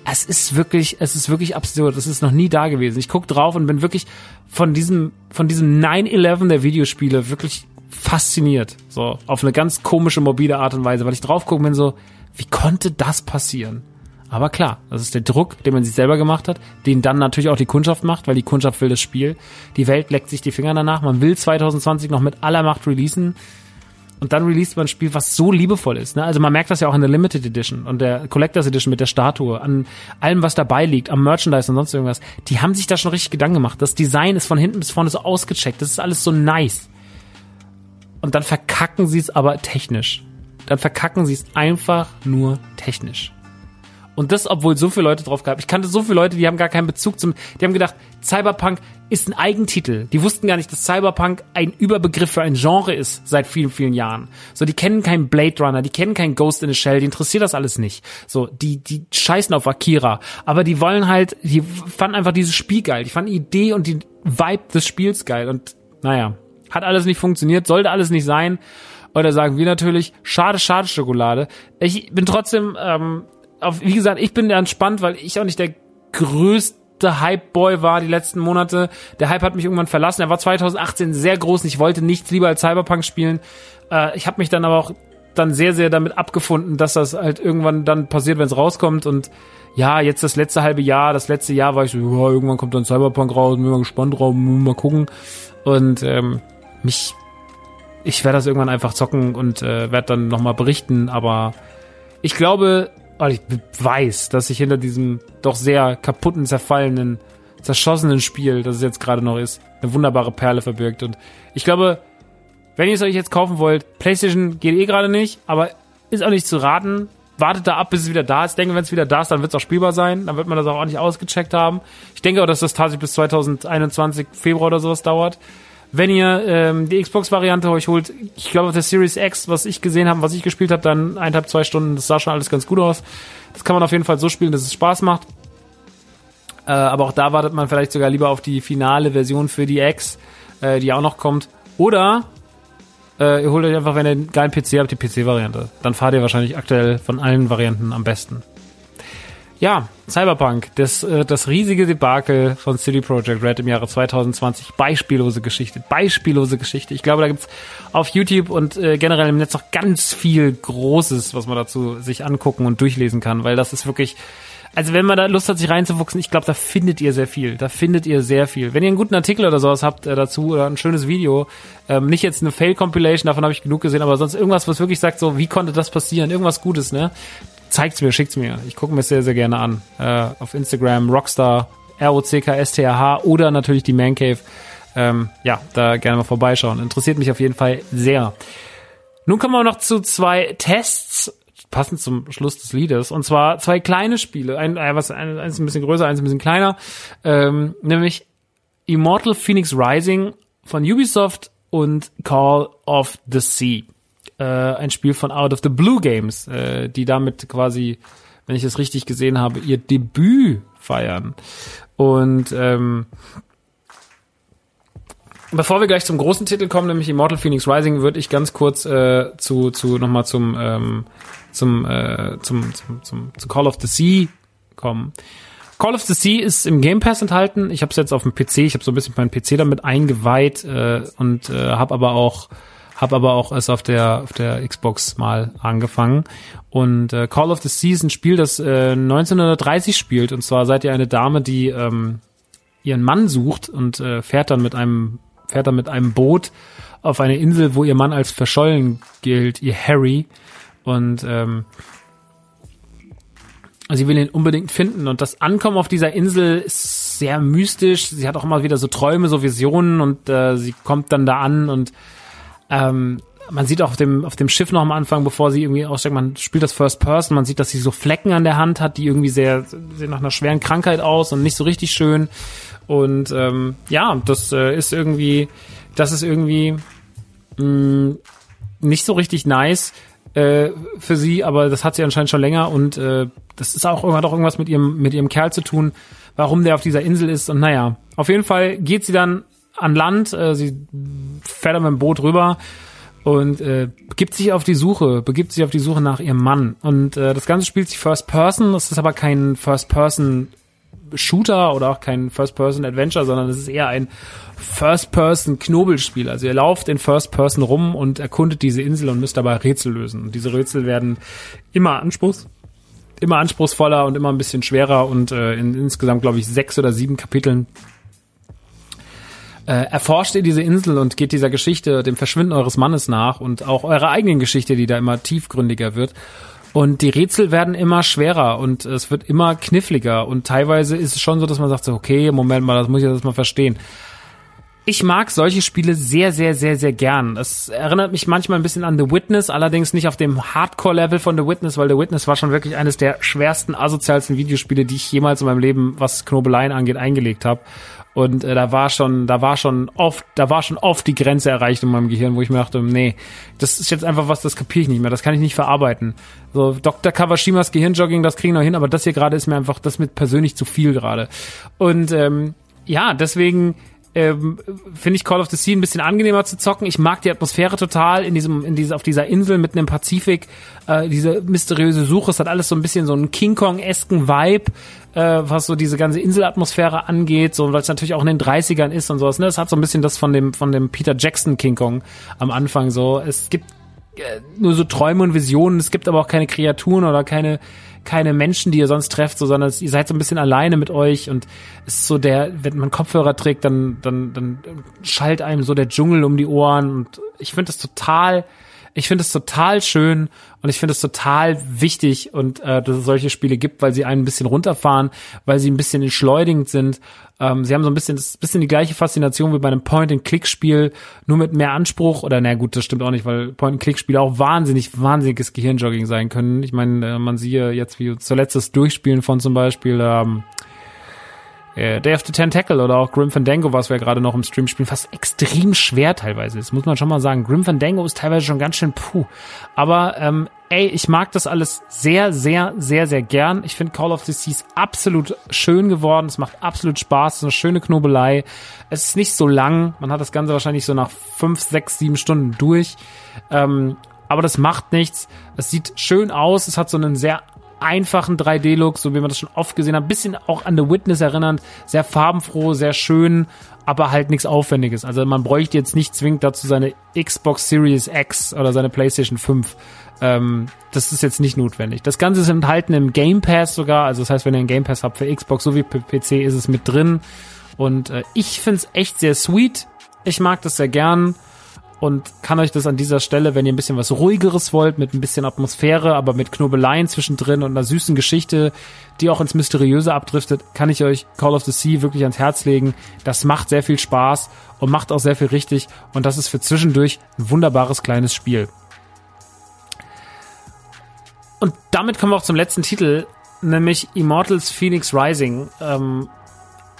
Es ist wirklich, es ist wirklich absurd. Es ist noch nie da gewesen. Ich guck drauf und bin wirklich von diesem, von diesem 9-11 der Videospiele wirklich fasziniert. So, auf eine ganz komische, mobile Art und Weise, weil ich drauf gucke und bin so, wie konnte das passieren? Aber klar, das ist der Druck, den man sich selber gemacht hat, den dann natürlich auch die Kundschaft macht, weil die Kundschaft will das Spiel. Die Welt leckt sich die Finger danach. Man will 2020 noch mit aller Macht releasen. Und dann released man ein Spiel, was so liebevoll ist. Ne? Also man merkt das ja auch in der Limited Edition und der Collectors Edition mit der Statue, an allem, was dabei liegt, am Merchandise und sonst irgendwas. Die haben sich da schon richtig Gedanken gemacht. Das Design ist von hinten bis vorne so ausgecheckt. Das ist alles so nice. Und dann verkacken sie es aber technisch. Dann verkacken sie es einfach nur technisch. Und das, obwohl so viele Leute drauf gab. Ich kannte so viele Leute, die haben gar keinen Bezug zum, die haben gedacht, Cyberpunk ist ein Eigentitel. Die wussten gar nicht, dass Cyberpunk ein Überbegriff für ein Genre ist seit vielen, vielen Jahren. So, die kennen keinen Blade Runner, die kennen keinen Ghost in the Shell, die interessiert das alles nicht. So, die, die scheißen auf Akira. Aber die wollen halt, die fanden einfach dieses Spiel geil. Die fanden die Idee und die Vibe des Spiels geil. Und, naja, hat alles nicht funktioniert, sollte alles nicht sein. Oder sagen wir natürlich, schade, schade Schokolade. Ich bin trotzdem ähm, auf, wie gesagt, ich bin entspannt, weil ich auch nicht der größte Hype-Boy war die letzten Monate. Der Hype hat mich irgendwann verlassen. Er war 2018 sehr groß und ich wollte nichts lieber als Cyberpunk spielen. Äh, ich habe mich dann aber auch dann sehr, sehr damit abgefunden, dass das halt irgendwann dann passiert, wenn es rauskommt. Und ja, jetzt das letzte halbe Jahr, das letzte Jahr war ich so, ja, irgendwann kommt dann Cyberpunk raus, bin mal gespannt drauf, mal gucken. Und ähm, mich, ich werde das irgendwann einfach zocken und äh, werde dann nochmal berichten, aber ich glaube, weil ich weiß, dass sich hinter diesem doch sehr kaputten, zerfallenen, zerschossenen Spiel, das es jetzt gerade noch ist, eine wunderbare Perle verbirgt. Und ich glaube, wenn ihr es euch jetzt kaufen wollt, PlayStation geht eh gerade nicht, aber ist auch nicht zu raten. Wartet da ab, bis es wieder da ist. Ich denke, wenn es wieder da ist, dann wird es auch spielbar sein. Dann wird man das auch nicht ausgecheckt haben. Ich denke auch, dass das tatsächlich bis 2021 Februar oder sowas dauert. Wenn ihr ähm, die Xbox-Variante euch holt, ich glaube auf der Series X, was ich gesehen habe, was ich gespielt habe, dann eineinhalb, zwei Stunden, das sah schon alles ganz gut aus. Das kann man auf jeden Fall so spielen, dass es Spaß macht. Äh, aber auch da wartet man vielleicht sogar lieber auf die finale Version für die X, äh, die auch noch kommt. Oder äh, ihr holt euch einfach, wenn ihr einen geilen PC habt, die PC-Variante. Dann fahrt ihr wahrscheinlich aktuell von allen Varianten am besten. Ja, Cyberpunk, das, äh, das riesige Debakel von City Project Red im Jahre 2020. Beispiellose Geschichte, beispiellose Geschichte. Ich glaube, da gibt's auf YouTube und äh, generell im Netz noch ganz viel Großes, was man dazu sich angucken und durchlesen kann, weil das ist wirklich, also wenn man da Lust hat, sich reinzufuchsen, ich glaube, da findet ihr sehr viel. Da findet ihr sehr viel. Wenn ihr einen guten Artikel oder sowas habt äh, dazu oder ein schönes Video, ähm, nicht jetzt eine Fail-Compilation, davon habe ich genug gesehen, aber sonst irgendwas, was wirklich sagt, so, wie konnte das passieren? Irgendwas Gutes, ne? Zeigt's mir, schickt's mir. Ich gucke mir sehr, sehr gerne an. Äh, auf Instagram, Rockstar, R-O-C-K-S-T-A-H oder natürlich die Man Cave. Ähm, ja, da gerne mal vorbeischauen. Interessiert mich auf jeden Fall sehr. Nun kommen wir noch zu zwei Tests, passend zum Schluss des Liedes. Und zwar zwei kleine Spiele. Ein, äh, was, ein, eins ein bisschen größer, eins ein bisschen kleiner. Ähm, nämlich Immortal Phoenix Rising von Ubisoft und Call of the Sea äh, ein Spiel von Out of the Blue Games, äh, die damit quasi, wenn ich es richtig gesehen habe, ihr Debüt feiern. Und ähm, Bevor wir gleich zum großen Titel kommen, nämlich Immortal Phoenix Rising, würde ich ganz kurz äh, zu, zu nochmal zum, ähm, zum, äh, zum, zum, zum, zu Call of the Sea kommen. Call of the Sea ist im Game Pass enthalten. Ich habe es jetzt auf dem PC, ich habe so ein bisschen meinen PC damit eingeweiht äh, und äh, habe aber auch habe aber auch es auf der auf der Xbox mal angefangen. Und äh, Call of the Season Spiel, das äh, 1930 spielt. Und zwar seid ihr eine Dame, die ähm, ihren Mann sucht und äh, fährt dann mit einem fährt dann mit einem Boot auf eine Insel, wo ihr Mann als verschollen gilt, ihr Harry. Und ähm, sie will ihn unbedingt finden. Und das Ankommen auf dieser Insel ist sehr mystisch. Sie hat auch immer wieder so Träume, so Visionen. Und äh, sie kommt dann da an und ähm, man sieht auch auf dem, auf dem Schiff noch am Anfang, bevor sie irgendwie aussteigt, man spielt das First Person, man sieht, dass sie so Flecken an der Hand hat, die irgendwie sehr, sehen nach einer schweren Krankheit aus und nicht so richtig schön. Und ähm, ja, das äh, ist irgendwie, das ist irgendwie mh, mm, nicht so richtig nice äh, für sie, aber das hat sie anscheinend schon länger und äh, das ist auch hat auch irgendwas mit ihrem mit ihrem Kerl zu tun, warum der auf dieser Insel ist und naja, auf jeden Fall geht sie dann an Land, äh, sie fährt dann mit dem Boot rüber und äh, begibt sich auf die Suche, begibt sich auf die Suche nach ihrem Mann. Und äh, das Ganze spielt sich First Person, das ist aber kein First Person Shooter oder auch kein First Person Adventure, sondern es ist eher ein First Person Knobelspiel. Also ihr lauft in First Person rum und erkundet diese Insel und müsst dabei Rätsel lösen. Und diese Rätsel werden immer anspruchs immer anspruchsvoller und immer ein bisschen schwerer und äh, in insgesamt glaube ich sechs oder sieben Kapiteln äh, erforscht ihr diese Insel und geht dieser Geschichte, dem Verschwinden eures Mannes nach und auch eurer eigenen Geschichte, die da immer tiefgründiger wird. Und die Rätsel werden immer schwerer und es wird immer kniffliger und teilweise ist es schon so, dass man sagt so, okay, Moment mal, das muss ich jetzt mal verstehen. Ich mag solche Spiele sehr, sehr, sehr, sehr gern. Es erinnert mich manchmal ein bisschen an The Witness, allerdings nicht auf dem Hardcore-Level von The Witness, weil The Witness war schon wirklich eines der schwersten, asozialsten Videospiele, die ich jemals in meinem Leben, was Knobeleien angeht, eingelegt habe. Und äh, da war schon, da war schon oft, da war schon oft die Grenze erreicht in meinem Gehirn, wo ich mir dachte, nee, das ist jetzt einfach was, das kapiere ich nicht mehr, das kann ich nicht verarbeiten. So Dr. Kawashimas Gehirnjogging, das kriegen wir hin, aber das hier gerade ist mir einfach, das mir persönlich zu viel gerade. Und ähm, ja, deswegen ähm, finde ich Call of the Sea ein bisschen angenehmer zu zocken. Ich mag die Atmosphäre total in diesem, in dieser, auf dieser Insel mitten im Pazifik. Äh, diese mysteriöse Suche, es hat alles so ein bisschen so einen King Kong-esken Vibe, äh, was so diese ganze Inselatmosphäre angeht, so weil es natürlich auch in den 30ern ist und sowas. Ne? Es hat so ein bisschen das von dem, von dem Peter Jackson King Kong am Anfang so. Es gibt äh, nur so Träume und Visionen, es gibt aber auch keine Kreaturen oder keine keine Menschen, die ihr sonst trefft, so, sondern ihr seid so ein bisschen alleine mit euch und es ist so der, wenn man Kopfhörer trägt, dann, dann, dann schallt einem so der Dschungel um die Ohren und ich finde das total, ich finde es total schön und ich finde es total wichtig und äh, dass es solche Spiele gibt, weil sie einen ein bisschen runterfahren, weil sie ein bisschen entschleunigend sind. Ähm, sie haben so ein bisschen das bisschen die gleiche Faszination wie bei einem Point-and-Click-Spiel, nur mit mehr Anspruch. Oder na gut, das stimmt auch nicht, weil Point-and-Click-Spiele auch wahnsinnig wahnsinniges Gehirnjogging sein können. Ich meine, äh, man siehe jetzt wie zuletzt das Durchspielen von zum Beispiel ähm, äh, Day of the Tentacle oder auch Grim Fandango, was wir gerade noch im Stream spielen, fast extrem schwer teilweise Das muss man schon mal sagen. Grim Fandango ist teilweise schon ganz schön puh. Aber ähm, ey, ich mag das alles sehr, sehr, sehr, sehr gern. Ich finde Call of the Seas absolut schön geworden. Es macht absolut Spaß. Es ist eine schöne Knobelei. Es ist nicht so lang. Man hat das Ganze wahrscheinlich so nach fünf, sechs, sieben Stunden durch. Ähm, aber das macht nichts. Es sieht schön aus. Es hat so einen sehr einfachen 3D-Look, so wie man das schon oft gesehen hat. Bisschen auch an The Witness erinnernd. Sehr farbenfroh, sehr schön, aber halt nichts Aufwendiges. Also man bräuchte jetzt nicht zwingend dazu seine Xbox Series X oder seine PlayStation 5. Ähm, das ist jetzt nicht notwendig. Das Ganze ist enthalten im Game Pass sogar. Also das heißt, wenn ihr einen Game Pass habt für Xbox sowie PC, ist es mit drin. Und äh, ich find's echt sehr sweet. Ich mag das sehr gern und kann euch das an dieser Stelle, wenn ihr ein bisschen was ruhigeres wollt, mit ein bisschen Atmosphäre, aber mit Knobeleien zwischendrin und einer süßen Geschichte, die auch ins Mysteriöse abdriftet, kann ich euch Call of the Sea wirklich ans Herz legen. Das macht sehr viel Spaß und macht auch sehr viel richtig und das ist für zwischendurch ein wunderbares kleines Spiel. Und damit kommen wir auch zum letzten Titel, nämlich Immortals Phoenix Rising. Ähm,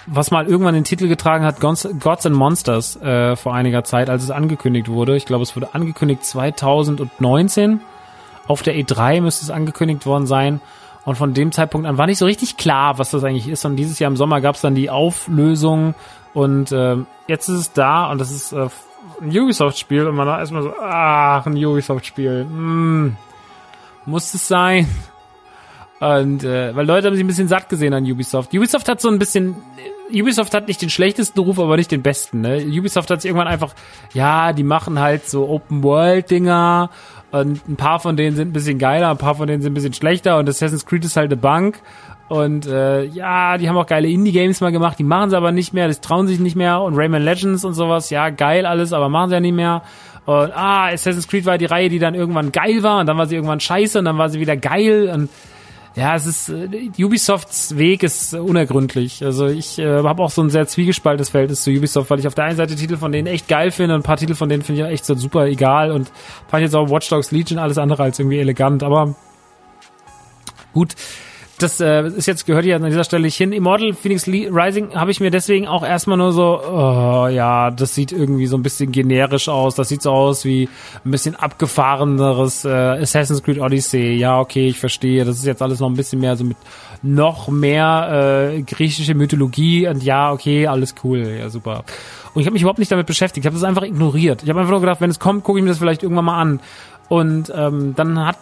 was mal irgendwann den Titel getragen hat, Gods, and Monsters äh, vor einiger Zeit, als es angekündigt wurde. Ich glaube, es wurde angekündigt 2019. Auf der E3 müsste es angekündigt worden sein. Und von dem Zeitpunkt an war nicht so richtig klar, was das eigentlich ist. Und dieses Jahr im Sommer gab es dann die Auflösung. Und äh, jetzt ist es da und das ist äh, ein Ubisoft-Spiel. Und man war erstmal so, ach, ein Ubisoft-Spiel. Hm, muss es sein? Und äh, weil Leute haben sich ein bisschen satt gesehen an Ubisoft. Ubisoft hat so ein bisschen Ubisoft hat nicht den schlechtesten Ruf, aber nicht den besten. Ne? Ubisoft hat sich irgendwann einfach, ja, die machen halt so Open-World-Dinger und ein paar von denen sind ein bisschen geiler, ein paar von denen sind ein bisschen schlechter und Assassin's Creed ist halt eine Bank. Und äh, ja, die haben auch geile Indie-Games mal gemacht, die machen sie aber nicht mehr, das trauen sich nicht mehr. Und Rayman Legends und sowas, ja, geil alles, aber machen sie ja nicht mehr. Und ah, Assassin's Creed war die Reihe, die dann irgendwann geil war und dann war sie irgendwann scheiße und dann war sie wieder geil und ja, es ist äh, Ubisofts Weg ist unergründlich. Also ich äh, habe auch so ein sehr zwiegespaltenes Verhältnis zu Ubisoft, weil ich auf der einen Seite Titel von denen echt geil finde und ein paar Titel von denen finde ich echt so super egal und fand jetzt auch Watch Dogs Legion alles andere als irgendwie elegant, aber gut das äh, ist jetzt gehört hier an dieser Stelle nicht hin. Immortal Phoenix Rising habe ich mir deswegen auch erstmal nur so, oh, ja, das sieht irgendwie so ein bisschen generisch aus. Das sieht so aus wie ein bisschen abgefahreneres äh, Assassin's Creed Odyssey. Ja, okay, ich verstehe. Das ist jetzt alles noch ein bisschen mehr so mit noch mehr äh, griechische Mythologie und ja, okay, alles cool, ja super. Und ich habe mich überhaupt nicht damit beschäftigt. Ich habe das einfach ignoriert. Ich habe einfach nur gedacht, wenn es kommt, gucke ich mir das vielleicht irgendwann mal an. Und ähm, dann hat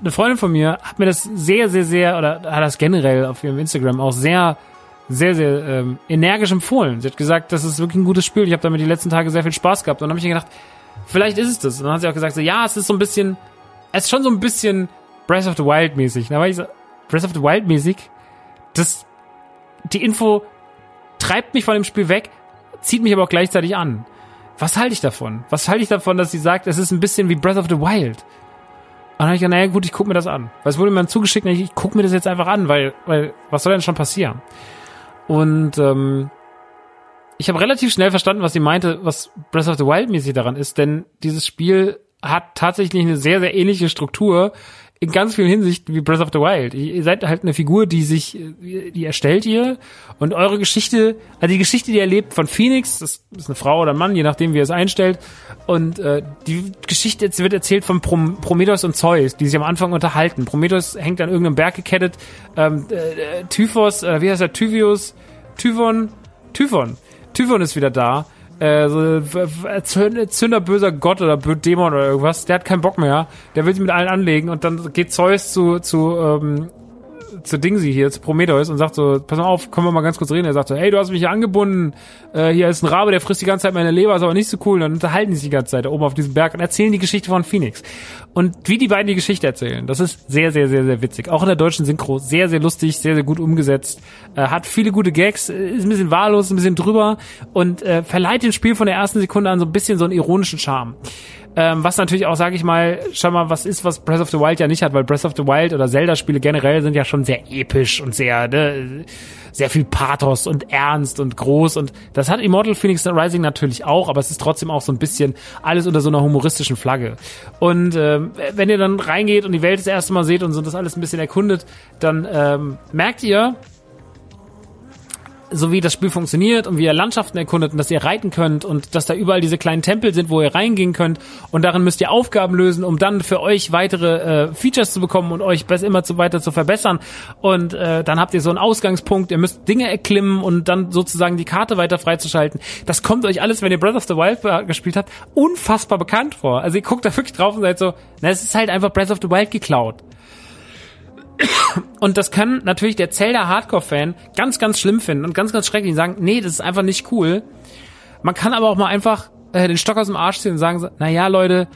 eine Freundin von mir hat mir das sehr, sehr, sehr, oder hat das generell auf ihrem Instagram auch sehr, sehr, sehr ähm, energisch empfohlen. Sie hat gesagt, das ist wirklich ein gutes Spiel. Ich habe damit die letzten Tage sehr viel Spaß gehabt. Und dann habe ich mir gedacht, vielleicht ist es das. Und dann hat sie auch gesagt, so, ja, es ist so ein bisschen, es ist schon so ein bisschen Breath of the Wild mäßig. Da war ich so, Breath of the Wild mäßig, das, die Info treibt mich von dem Spiel weg, zieht mich aber auch gleichzeitig an. Was halte ich davon? Was halte ich davon, dass sie sagt, es ist ein bisschen wie Breath of the Wild? Dann habe ich gedacht, naja gut, ich gucke mir das an. Weil es wurde mir dann zugeschickt, ich, ich gucke mir das jetzt einfach an, weil, weil was soll denn schon passieren? Und ähm, ich habe relativ schnell verstanden, was sie meinte, was Breath of the Wild mäßig daran ist, denn dieses Spiel hat tatsächlich eine sehr, sehr ähnliche Struktur in ganz vielen Hinsichten wie Breath of the Wild. Ihr seid halt eine Figur, die sich, die erstellt ihr. Und eure Geschichte, also die Geschichte, die ihr erlebt von Phoenix, das ist eine Frau oder ein Mann, je nachdem wie ihr es einstellt, und äh, die Geschichte wird erzählt von Prom Prometheus und Zeus, die sich am Anfang unterhalten. Prometheus hängt an irgendeinem Berg gekettet, ähm, äh, Typhos, äh, wie heißt er, Tyvius, Typhon, Typhon, Typhon ist wieder da äh, so Zünder böser Gott oder Dämon oder irgendwas, der hat keinen Bock mehr, der will sich mit allen anlegen und dann geht Zeus zu, zu ähm, zu Dingsy hier, zu Prometheus und sagt so, pass mal auf, können wir mal ganz kurz reden. Er sagt so, hey, du hast mich hier angebunden, äh, hier ist ein Rabe, der frisst die ganze Zeit meine Leber, ist aber nicht so cool. Und dann unterhalten die sich die ganze Zeit da oben auf diesem Berg und erzählen die Geschichte von Phoenix. Und wie die beiden die Geschichte erzählen, das ist sehr, sehr, sehr, sehr witzig. Auch in der deutschen Synchro, sehr, sehr lustig, sehr, sehr gut umgesetzt. Äh, hat viele gute Gags, ist ein bisschen wahllos, ein bisschen drüber und äh, verleiht dem Spiel von der ersten Sekunde an so ein bisschen so einen ironischen Charme. Ähm, was natürlich auch, sage ich mal, schon mal was ist, was Breath of the Wild ja nicht hat, weil Breath of the Wild oder Zelda-Spiele generell sind ja schon sehr episch und sehr, ne, sehr viel Pathos und ernst und groß und das hat Immortal Phoenix Rising natürlich auch, aber es ist trotzdem auch so ein bisschen alles unter so einer humoristischen Flagge. Und ähm, wenn ihr dann reingeht und die Welt das erste Mal seht und so das alles ein bisschen erkundet, dann ähm, merkt ihr, so wie das Spiel funktioniert und wie ihr Landschaften erkundet und dass ihr reiten könnt und dass da überall diese kleinen Tempel sind, wo ihr reingehen könnt und darin müsst ihr Aufgaben lösen, um dann für euch weitere äh, Features zu bekommen und euch besser immer zu weiter zu verbessern und äh, dann habt ihr so einen Ausgangspunkt, ihr müsst Dinge erklimmen und dann sozusagen die Karte weiter freizuschalten. Das kommt euch alles, wenn ihr Breath of the Wild gespielt habt, unfassbar bekannt vor. Also ihr guckt da wirklich drauf und seid so, na, es ist halt einfach Breath of the Wild geklaut. Und das kann natürlich der Zelda Hardcore-Fan ganz, ganz schlimm finden und ganz, ganz schrecklich sagen, nee, das ist einfach nicht cool. Man kann aber auch mal einfach äh, den Stock aus dem Arsch ziehen und sagen, na ja, Leute,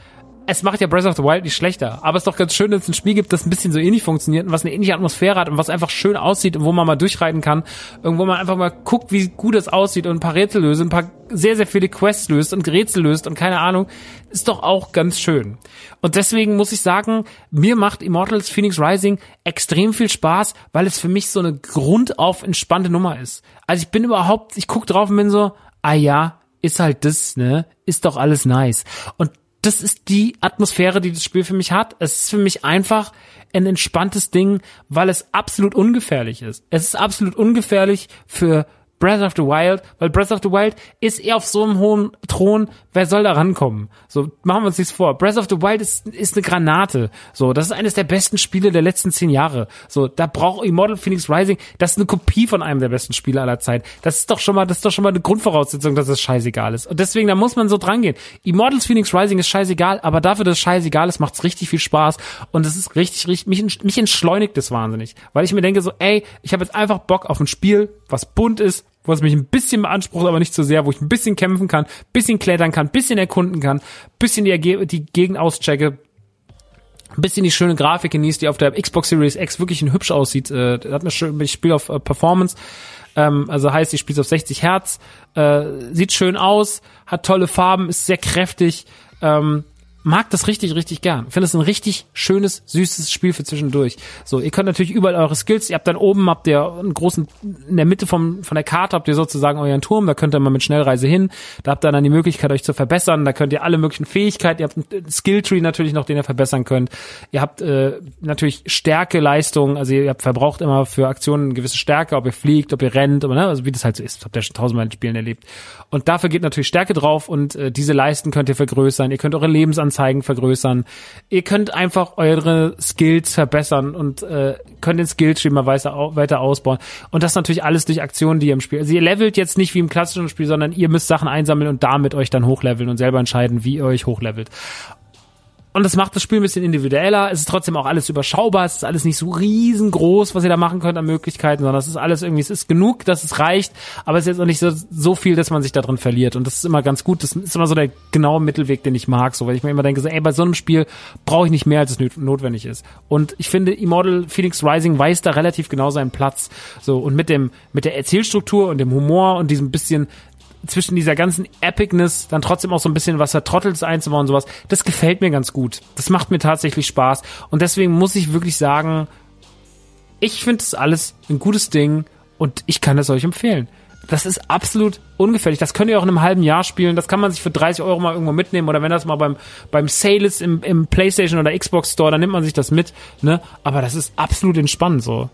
es macht ja Breath of the Wild nicht schlechter. Aber es ist doch ganz schön, dass es ein Spiel gibt, das ein bisschen so ähnlich funktioniert und was eine ähnliche Atmosphäre hat und was einfach schön aussieht und wo man mal durchreiten kann. Irgendwo man einfach mal guckt, wie gut es aussieht und ein paar Rätsel löst, ein paar sehr, sehr viele Quests löst und Rätsel löst und keine Ahnung. Ist doch auch ganz schön. Und deswegen muss ich sagen, mir macht Immortals Phoenix Rising extrem viel Spaß, weil es für mich so eine grundauf entspannte Nummer ist. Also ich bin überhaupt, ich guck drauf und bin so, ah ja, ist halt das, ne? Ist doch alles nice. Und das ist die Atmosphäre, die das Spiel für mich hat. Es ist für mich einfach ein entspanntes Ding, weil es absolut ungefährlich ist. Es ist absolut ungefährlich für Breath of the Wild, weil Breath of the Wild ist eher auf so einem hohen Thron, wer soll da rankommen? So, machen wir uns nichts vor. Breath of the Wild ist, ist eine Granate. So, das ist eines der besten Spiele der letzten zehn Jahre. So, da braucht Immortal Phoenix Rising, das ist eine Kopie von einem der besten Spiele aller Zeit. Das ist doch schon mal, das ist doch schon mal eine Grundvoraussetzung, dass es scheißegal ist. Und deswegen, da muss man so drangehen. Immortals Phoenix Rising ist scheißegal, aber dafür, dass es scheißegal ist, macht's richtig viel Spaß. Und es ist richtig, richtig, mich, mich entschleunigt das wahnsinnig. Weil ich mir denke so, ey, ich habe jetzt einfach Bock auf ein Spiel, was bunt ist, wo es mich ein bisschen beansprucht, aber nicht so sehr, wo ich ein bisschen kämpfen kann, bisschen klettern kann, bisschen erkunden kann, bisschen die, die Gegend auschecke, ein bisschen die schöne Grafik genießt, die auf der Xbox Series X wirklich hübsch aussieht. Äh, hat mir schön, ich spiele auf äh, Performance, ähm, also heißt, ich spiele auf 60 Hertz, äh, sieht schön aus, hat tolle Farben, ist sehr kräftig, ähm, mag das richtig, richtig gern. Finde es ein richtig schönes, süßes Spiel für zwischendurch. So, ihr könnt natürlich überall eure Skills, ihr habt dann oben, habt ihr einen großen, in der Mitte vom, von der Karte habt ihr sozusagen euren Turm, da könnt ihr mal mit Schnellreise hin, da habt ihr dann die Möglichkeit, euch zu verbessern, da könnt ihr alle möglichen Fähigkeiten, ihr habt einen Skilltree natürlich noch, den ihr verbessern könnt. Ihr habt äh, natürlich Stärke, Leistung, also ihr habt verbraucht immer für Aktionen eine gewisse Stärke, ob ihr fliegt, ob ihr rennt, oder, ne, also wie das halt so ist, habt ihr schon tausendmal in Spielen erlebt. Und dafür geht natürlich Stärke drauf und äh, diese Leisten könnt ihr vergrößern, ihr könnt eure Lebensanzahl Anzeigen vergrößern. Ihr könnt einfach eure Skills verbessern und äh, könnt den Skilltree mal weiter, weiter ausbauen. Und das natürlich alles durch Aktionen, die ihr im Spiel. Also ihr levelt jetzt nicht wie im klassischen Spiel, sondern ihr müsst Sachen einsammeln und damit euch dann hochleveln und selber entscheiden, wie ihr euch hochlevelt. Und das macht das Spiel ein bisschen individueller. Es ist trotzdem auch alles überschaubar. Es ist alles nicht so riesengroß, was ihr da machen könnt an Möglichkeiten, sondern es ist alles irgendwie, es ist genug, dass es reicht, aber es ist jetzt auch nicht so, so viel, dass man sich da drin verliert. Und das ist immer ganz gut. Das ist immer so der genaue Mittelweg, den ich mag, so, weil ich mir immer denke, so, ey, bei so einem Spiel brauche ich nicht mehr, als es notwendig ist. Und ich finde, Immortal Phoenix Rising weiß da relativ genau seinen Platz. So, und mit dem, mit der Erzählstruktur und dem Humor und diesem bisschen zwischen dieser ganzen Epicness dann trotzdem auch so ein bisschen was Vertrotteltes einzubauen und sowas, das gefällt mir ganz gut. Das macht mir tatsächlich Spaß. Und deswegen muss ich wirklich sagen, ich finde das alles ein gutes Ding und ich kann es euch empfehlen. Das ist absolut ungefährlich. Das könnt ihr auch in einem halben Jahr spielen. Das kann man sich für 30 Euro mal irgendwo mitnehmen. Oder wenn das mal beim, beim Sale ist im, im PlayStation oder Xbox Store, dann nimmt man sich das mit. Ne? Aber das ist absolut entspannend so.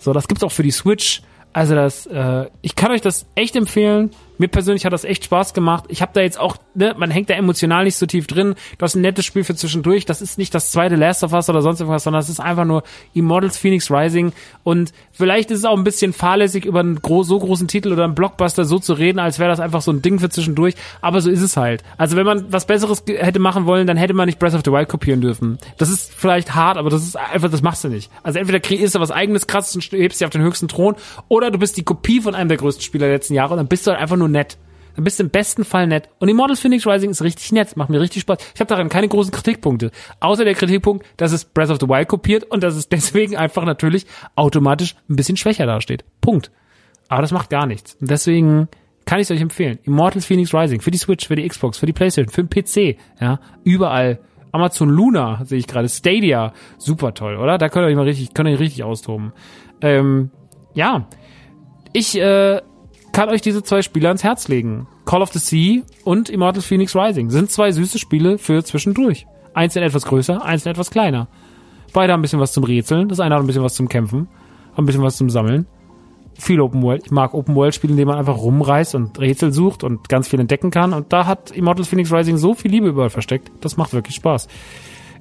So, das gibt's auch für die Switch. Also das, äh, ich kann euch das echt empfehlen. Mir persönlich hat das echt Spaß gemacht. Ich habe da jetzt auch, ne, man hängt da emotional nicht so tief drin. Das ist ein nettes Spiel für zwischendurch. Das ist nicht das zweite Last of Us oder sonst irgendwas, sondern es ist einfach nur Immortals Phoenix Rising. Und vielleicht ist es auch ein bisschen fahrlässig, über einen gro so großen Titel oder einen Blockbuster so zu reden, als wäre das einfach so ein Ding für zwischendurch. Aber so ist es halt. Also wenn man was Besseres hätte machen wollen, dann hätte man nicht Breath of the Wild kopieren dürfen. Das ist vielleicht hart, aber das ist einfach, das machst du nicht. Also entweder kreierst du was eigenes krasses und hebst dich auf den höchsten Thron, oder du bist die Kopie von einem der größten Spieler der letzten Jahre und dann bist du halt einfach nur nett. Dann bist du im besten Fall nett. Und Immortals Phoenix Rising ist richtig nett, macht mir richtig Spaß. Ich habe daran keine großen Kritikpunkte. Außer der Kritikpunkt, dass es Breath of the Wild kopiert und dass es <laughs> deswegen einfach natürlich automatisch ein bisschen schwächer dasteht. Punkt. Aber das macht gar nichts. Und deswegen kann ich es euch empfehlen. Immortals Phoenix Rising für die Switch, für die Xbox, für die Playstation, für den PC, ja, überall. Amazon Luna sehe ich gerade, Stadia, super toll, oder? Da könnt ihr euch mal richtig, könnt ihr euch richtig austoben. Ähm, ja, ich äh, kann euch diese zwei Spiele ans Herz legen. Call of the Sea und Immortal Phoenix Rising sind zwei süße Spiele für zwischendurch. Eins sind etwas größer, eins sind etwas kleiner. Beide haben ein bisschen was zum Rätseln, das eine hat ein bisschen was zum Kämpfen, hat ein bisschen was zum Sammeln. Viel Open World. Ich mag Open World Spiele, in denen man einfach rumreist und Rätsel sucht und ganz viel entdecken kann. Und da hat Immortal Phoenix Rising so viel Liebe überall versteckt. Das macht wirklich Spaß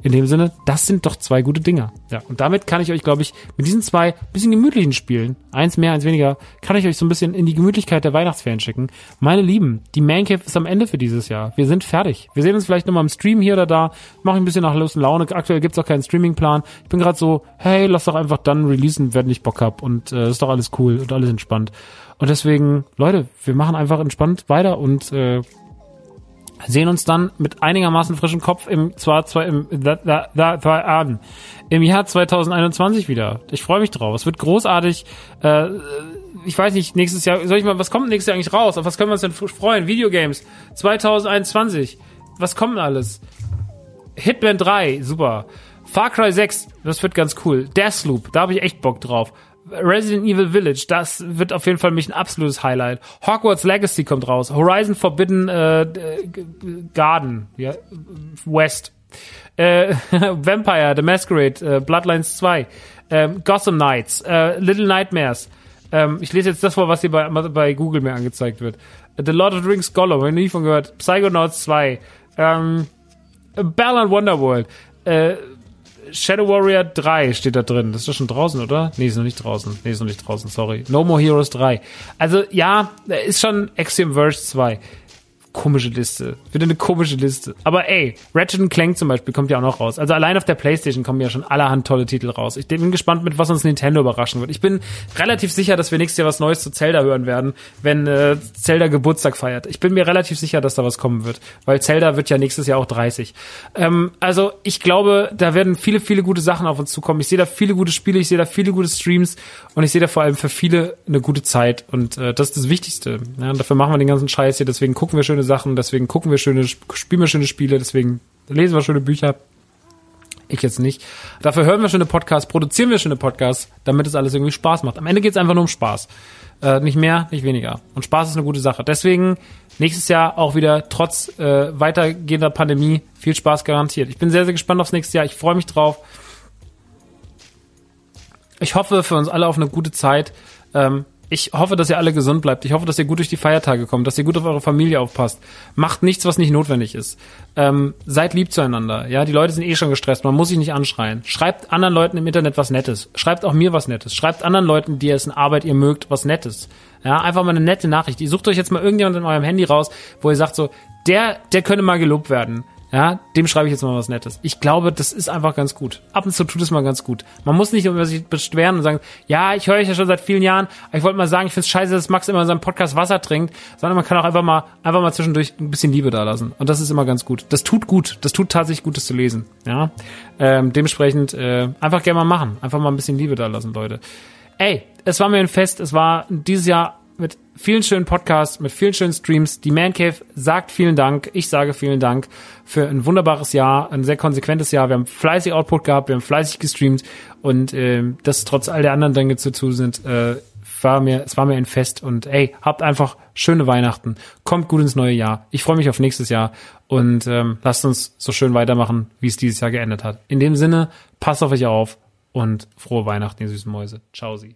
in dem Sinne, das sind doch zwei gute Dinger. Ja, und damit kann ich euch, glaube ich, mit diesen zwei bisschen gemütlichen Spielen, eins mehr, eins weniger, kann ich euch so ein bisschen in die Gemütlichkeit der Weihnachtsferien schicken. Meine Lieben, die Mancave ist am Ende für dieses Jahr. Wir sind fertig. Wir sehen uns vielleicht nochmal im Stream hier oder da. Mache ein bisschen nach Lust und Laune. Aktuell gibt's auch keinen Streamingplan. Ich bin gerade so, hey, lass doch einfach dann releasen, wenn ich Bock hab. Und äh, ist doch alles cool und alles entspannt. Und deswegen, Leute, wir machen einfach entspannt weiter und äh, sehen uns dann mit einigermaßen frischem Kopf im zwar zwar im da, da, da, da, an im Jahr 2021 wieder. Ich freue mich drauf. Es wird großartig. Äh, ich weiß nicht, nächstes Jahr, soll ich mal, was kommt nächstes Jahr eigentlich raus? Auf was können wir uns denn freuen? Videogames 2021. Was kommt alles? Hitman 3, super. Far Cry 6, das wird ganz cool. Deathloop, da habe ich echt Bock drauf. Resident Evil Village, das wird auf jeden Fall mich ein absolutes Highlight. Hogwarts Legacy kommt raus. Horizon Forbidden äh, Garden, ja, West. Äh, <laughs> Vampire, The Masquerade, äh, Bloodlines 2, ähm, Gotham Knights, äh, Little Nightmares. Ähm, ich lese jetzt das vor, was hier bei, bei Google mir angezeigt wird. The Lord of the Rings Gollum, habe ich nie von gehört. Psychonauts 2, ähm, Balan Wonderworld, äh, Shadow Warrior 3 steht da drin. Das ist doch schon draußen, oder? Nee, ist noch nicht draußen. Nee, ist noch nicht draußen, sorry. No More Heroes 3. Also, ja, ist schon Axiom Verge 2 komische Liste. Wieder eine komische Liste. Aber ey, Ratchet Clank zum Beispiel kommt ja auch noch raus. Also allein auf der Playstation kommen ja schon allerhand tolle Titel raus. Ich bin gespannt, mit was uns Nintendo überraschen wird. Ich bin relativ sicher, dass wir nächstes Jahr was Neues zu Zelda hören werden, wenn äh, Zelda Geburtstag feiert. Ich bin mir relativ sicher, dass da was kommen wird, weil Zelda wird ja nächstes Jahr auch 30. Ähm, also ich glaube, da werden viele, viele gute Sachen auf uns zukommen. Ich sehe da viele gute Spiele, ich sehe da viele gute Streams und ich sehe da vor allem für viele eine gute Zeit und äh, das ist das Wichtigste. Ja, und dafür machen wir den ganzen Scheiß hier, deswegen gucken wir schöne Sachen, deswegen gucken wir schöne, spielen wir schöne Spiele, deswegen lesen wir schöne Bücher. Ich jetzt nicht. Dafür hören wir schöne Podcasts, produzieren wir schöne Podcasts, damit es alles irgendwie Spaß macht. Am Ende geht es einfach nur um Spaß. Äh, nicht mehr, nicht weniger. Und Spaß ist eine gute Sache. Deswegen nächstes Jahr auch wieder trotz äh, weitergehender Pandemie viel Spaß garantiert. Ich bin sehr, sehr gespannt aufs nächste Jahr. Ich freue mich drauf. Ich hoffe für uns alle auf eine gute Zeit. Ähm, ich hoffe, dass ihr alle gesund bleibt. Ich hoffe, dass ihr gut durch die Feiertage kommt, dass ihr gut auf eure Familie aufpasst. Macht nichts, was nicht notwendig ist. Ähm, seid lieb zueinander. Ja, die Leute sind eh schon gestresst. Man muss sich nicht anschreien. Schreibt anderen Leuten im Internet was Nettes. Schreibt auch mir was Nettes. Schreibt anderen Leuten, die es in Arbeit ihr mögt, was Nettes. Ja, einfach mal eine nette Nachricht. Ihr sucht euch jetzt mal irgendjemand in eurem Handy raus, wo ihr sagt so, der, der könnte mal gelobt werden. Ja, dem schreibe ich jetzt mal was Nettes. Ich glaube, das ist einfach ganz gut. Ab und zu tut es mal ganz gut. Man muss nicht über sich beschweren und sagen, ja, ich höre euch ja schon seit vielen Jahren, aber ich wollte mal sagen, ich finde es scheiße, dass Max immer in seinem Podcast Wasser trinkt, sondern man kann auch einfach mal, einfach mal zwischendurch ein bisschen Liebe da lassen. Und das ist immer ganz gut. Das tut gut. Das tut tatsächlich gut, das zu lesen. Ja, ähm, dementsprechend äh, einfach gerne mal machen. Einfach mal ein bisschen Liebe da lassen, Leute. Ey, es war mir ein Fest. Es war dieses Jahr mit vielen schönen Podcasts, mit vielen schönen Streams. Die Man Cave sagt vielen Dank. Ich sage vielen Dank für ein wunderbares Jahr, ein sehr konsequentes Jahr. Wir haben fleißig Output gehabt, wir haben fleißig gestreamt und äh, das trotz all der anderen Dinge zu tun sind. Äh, war mir, es war mir ein Fest und ey, habt einfach schöne Weihnachten, kommt gut ins neue Jahr. Ich freue mich auf nächstes Jahr und ähm, lasst uns so schön weitermachen, wie es dieses Jahr geendet hat. In dem Sinne, passt auf euch auf und frohe Weihnachten, ihr süßen Mäuse. Ciao sie.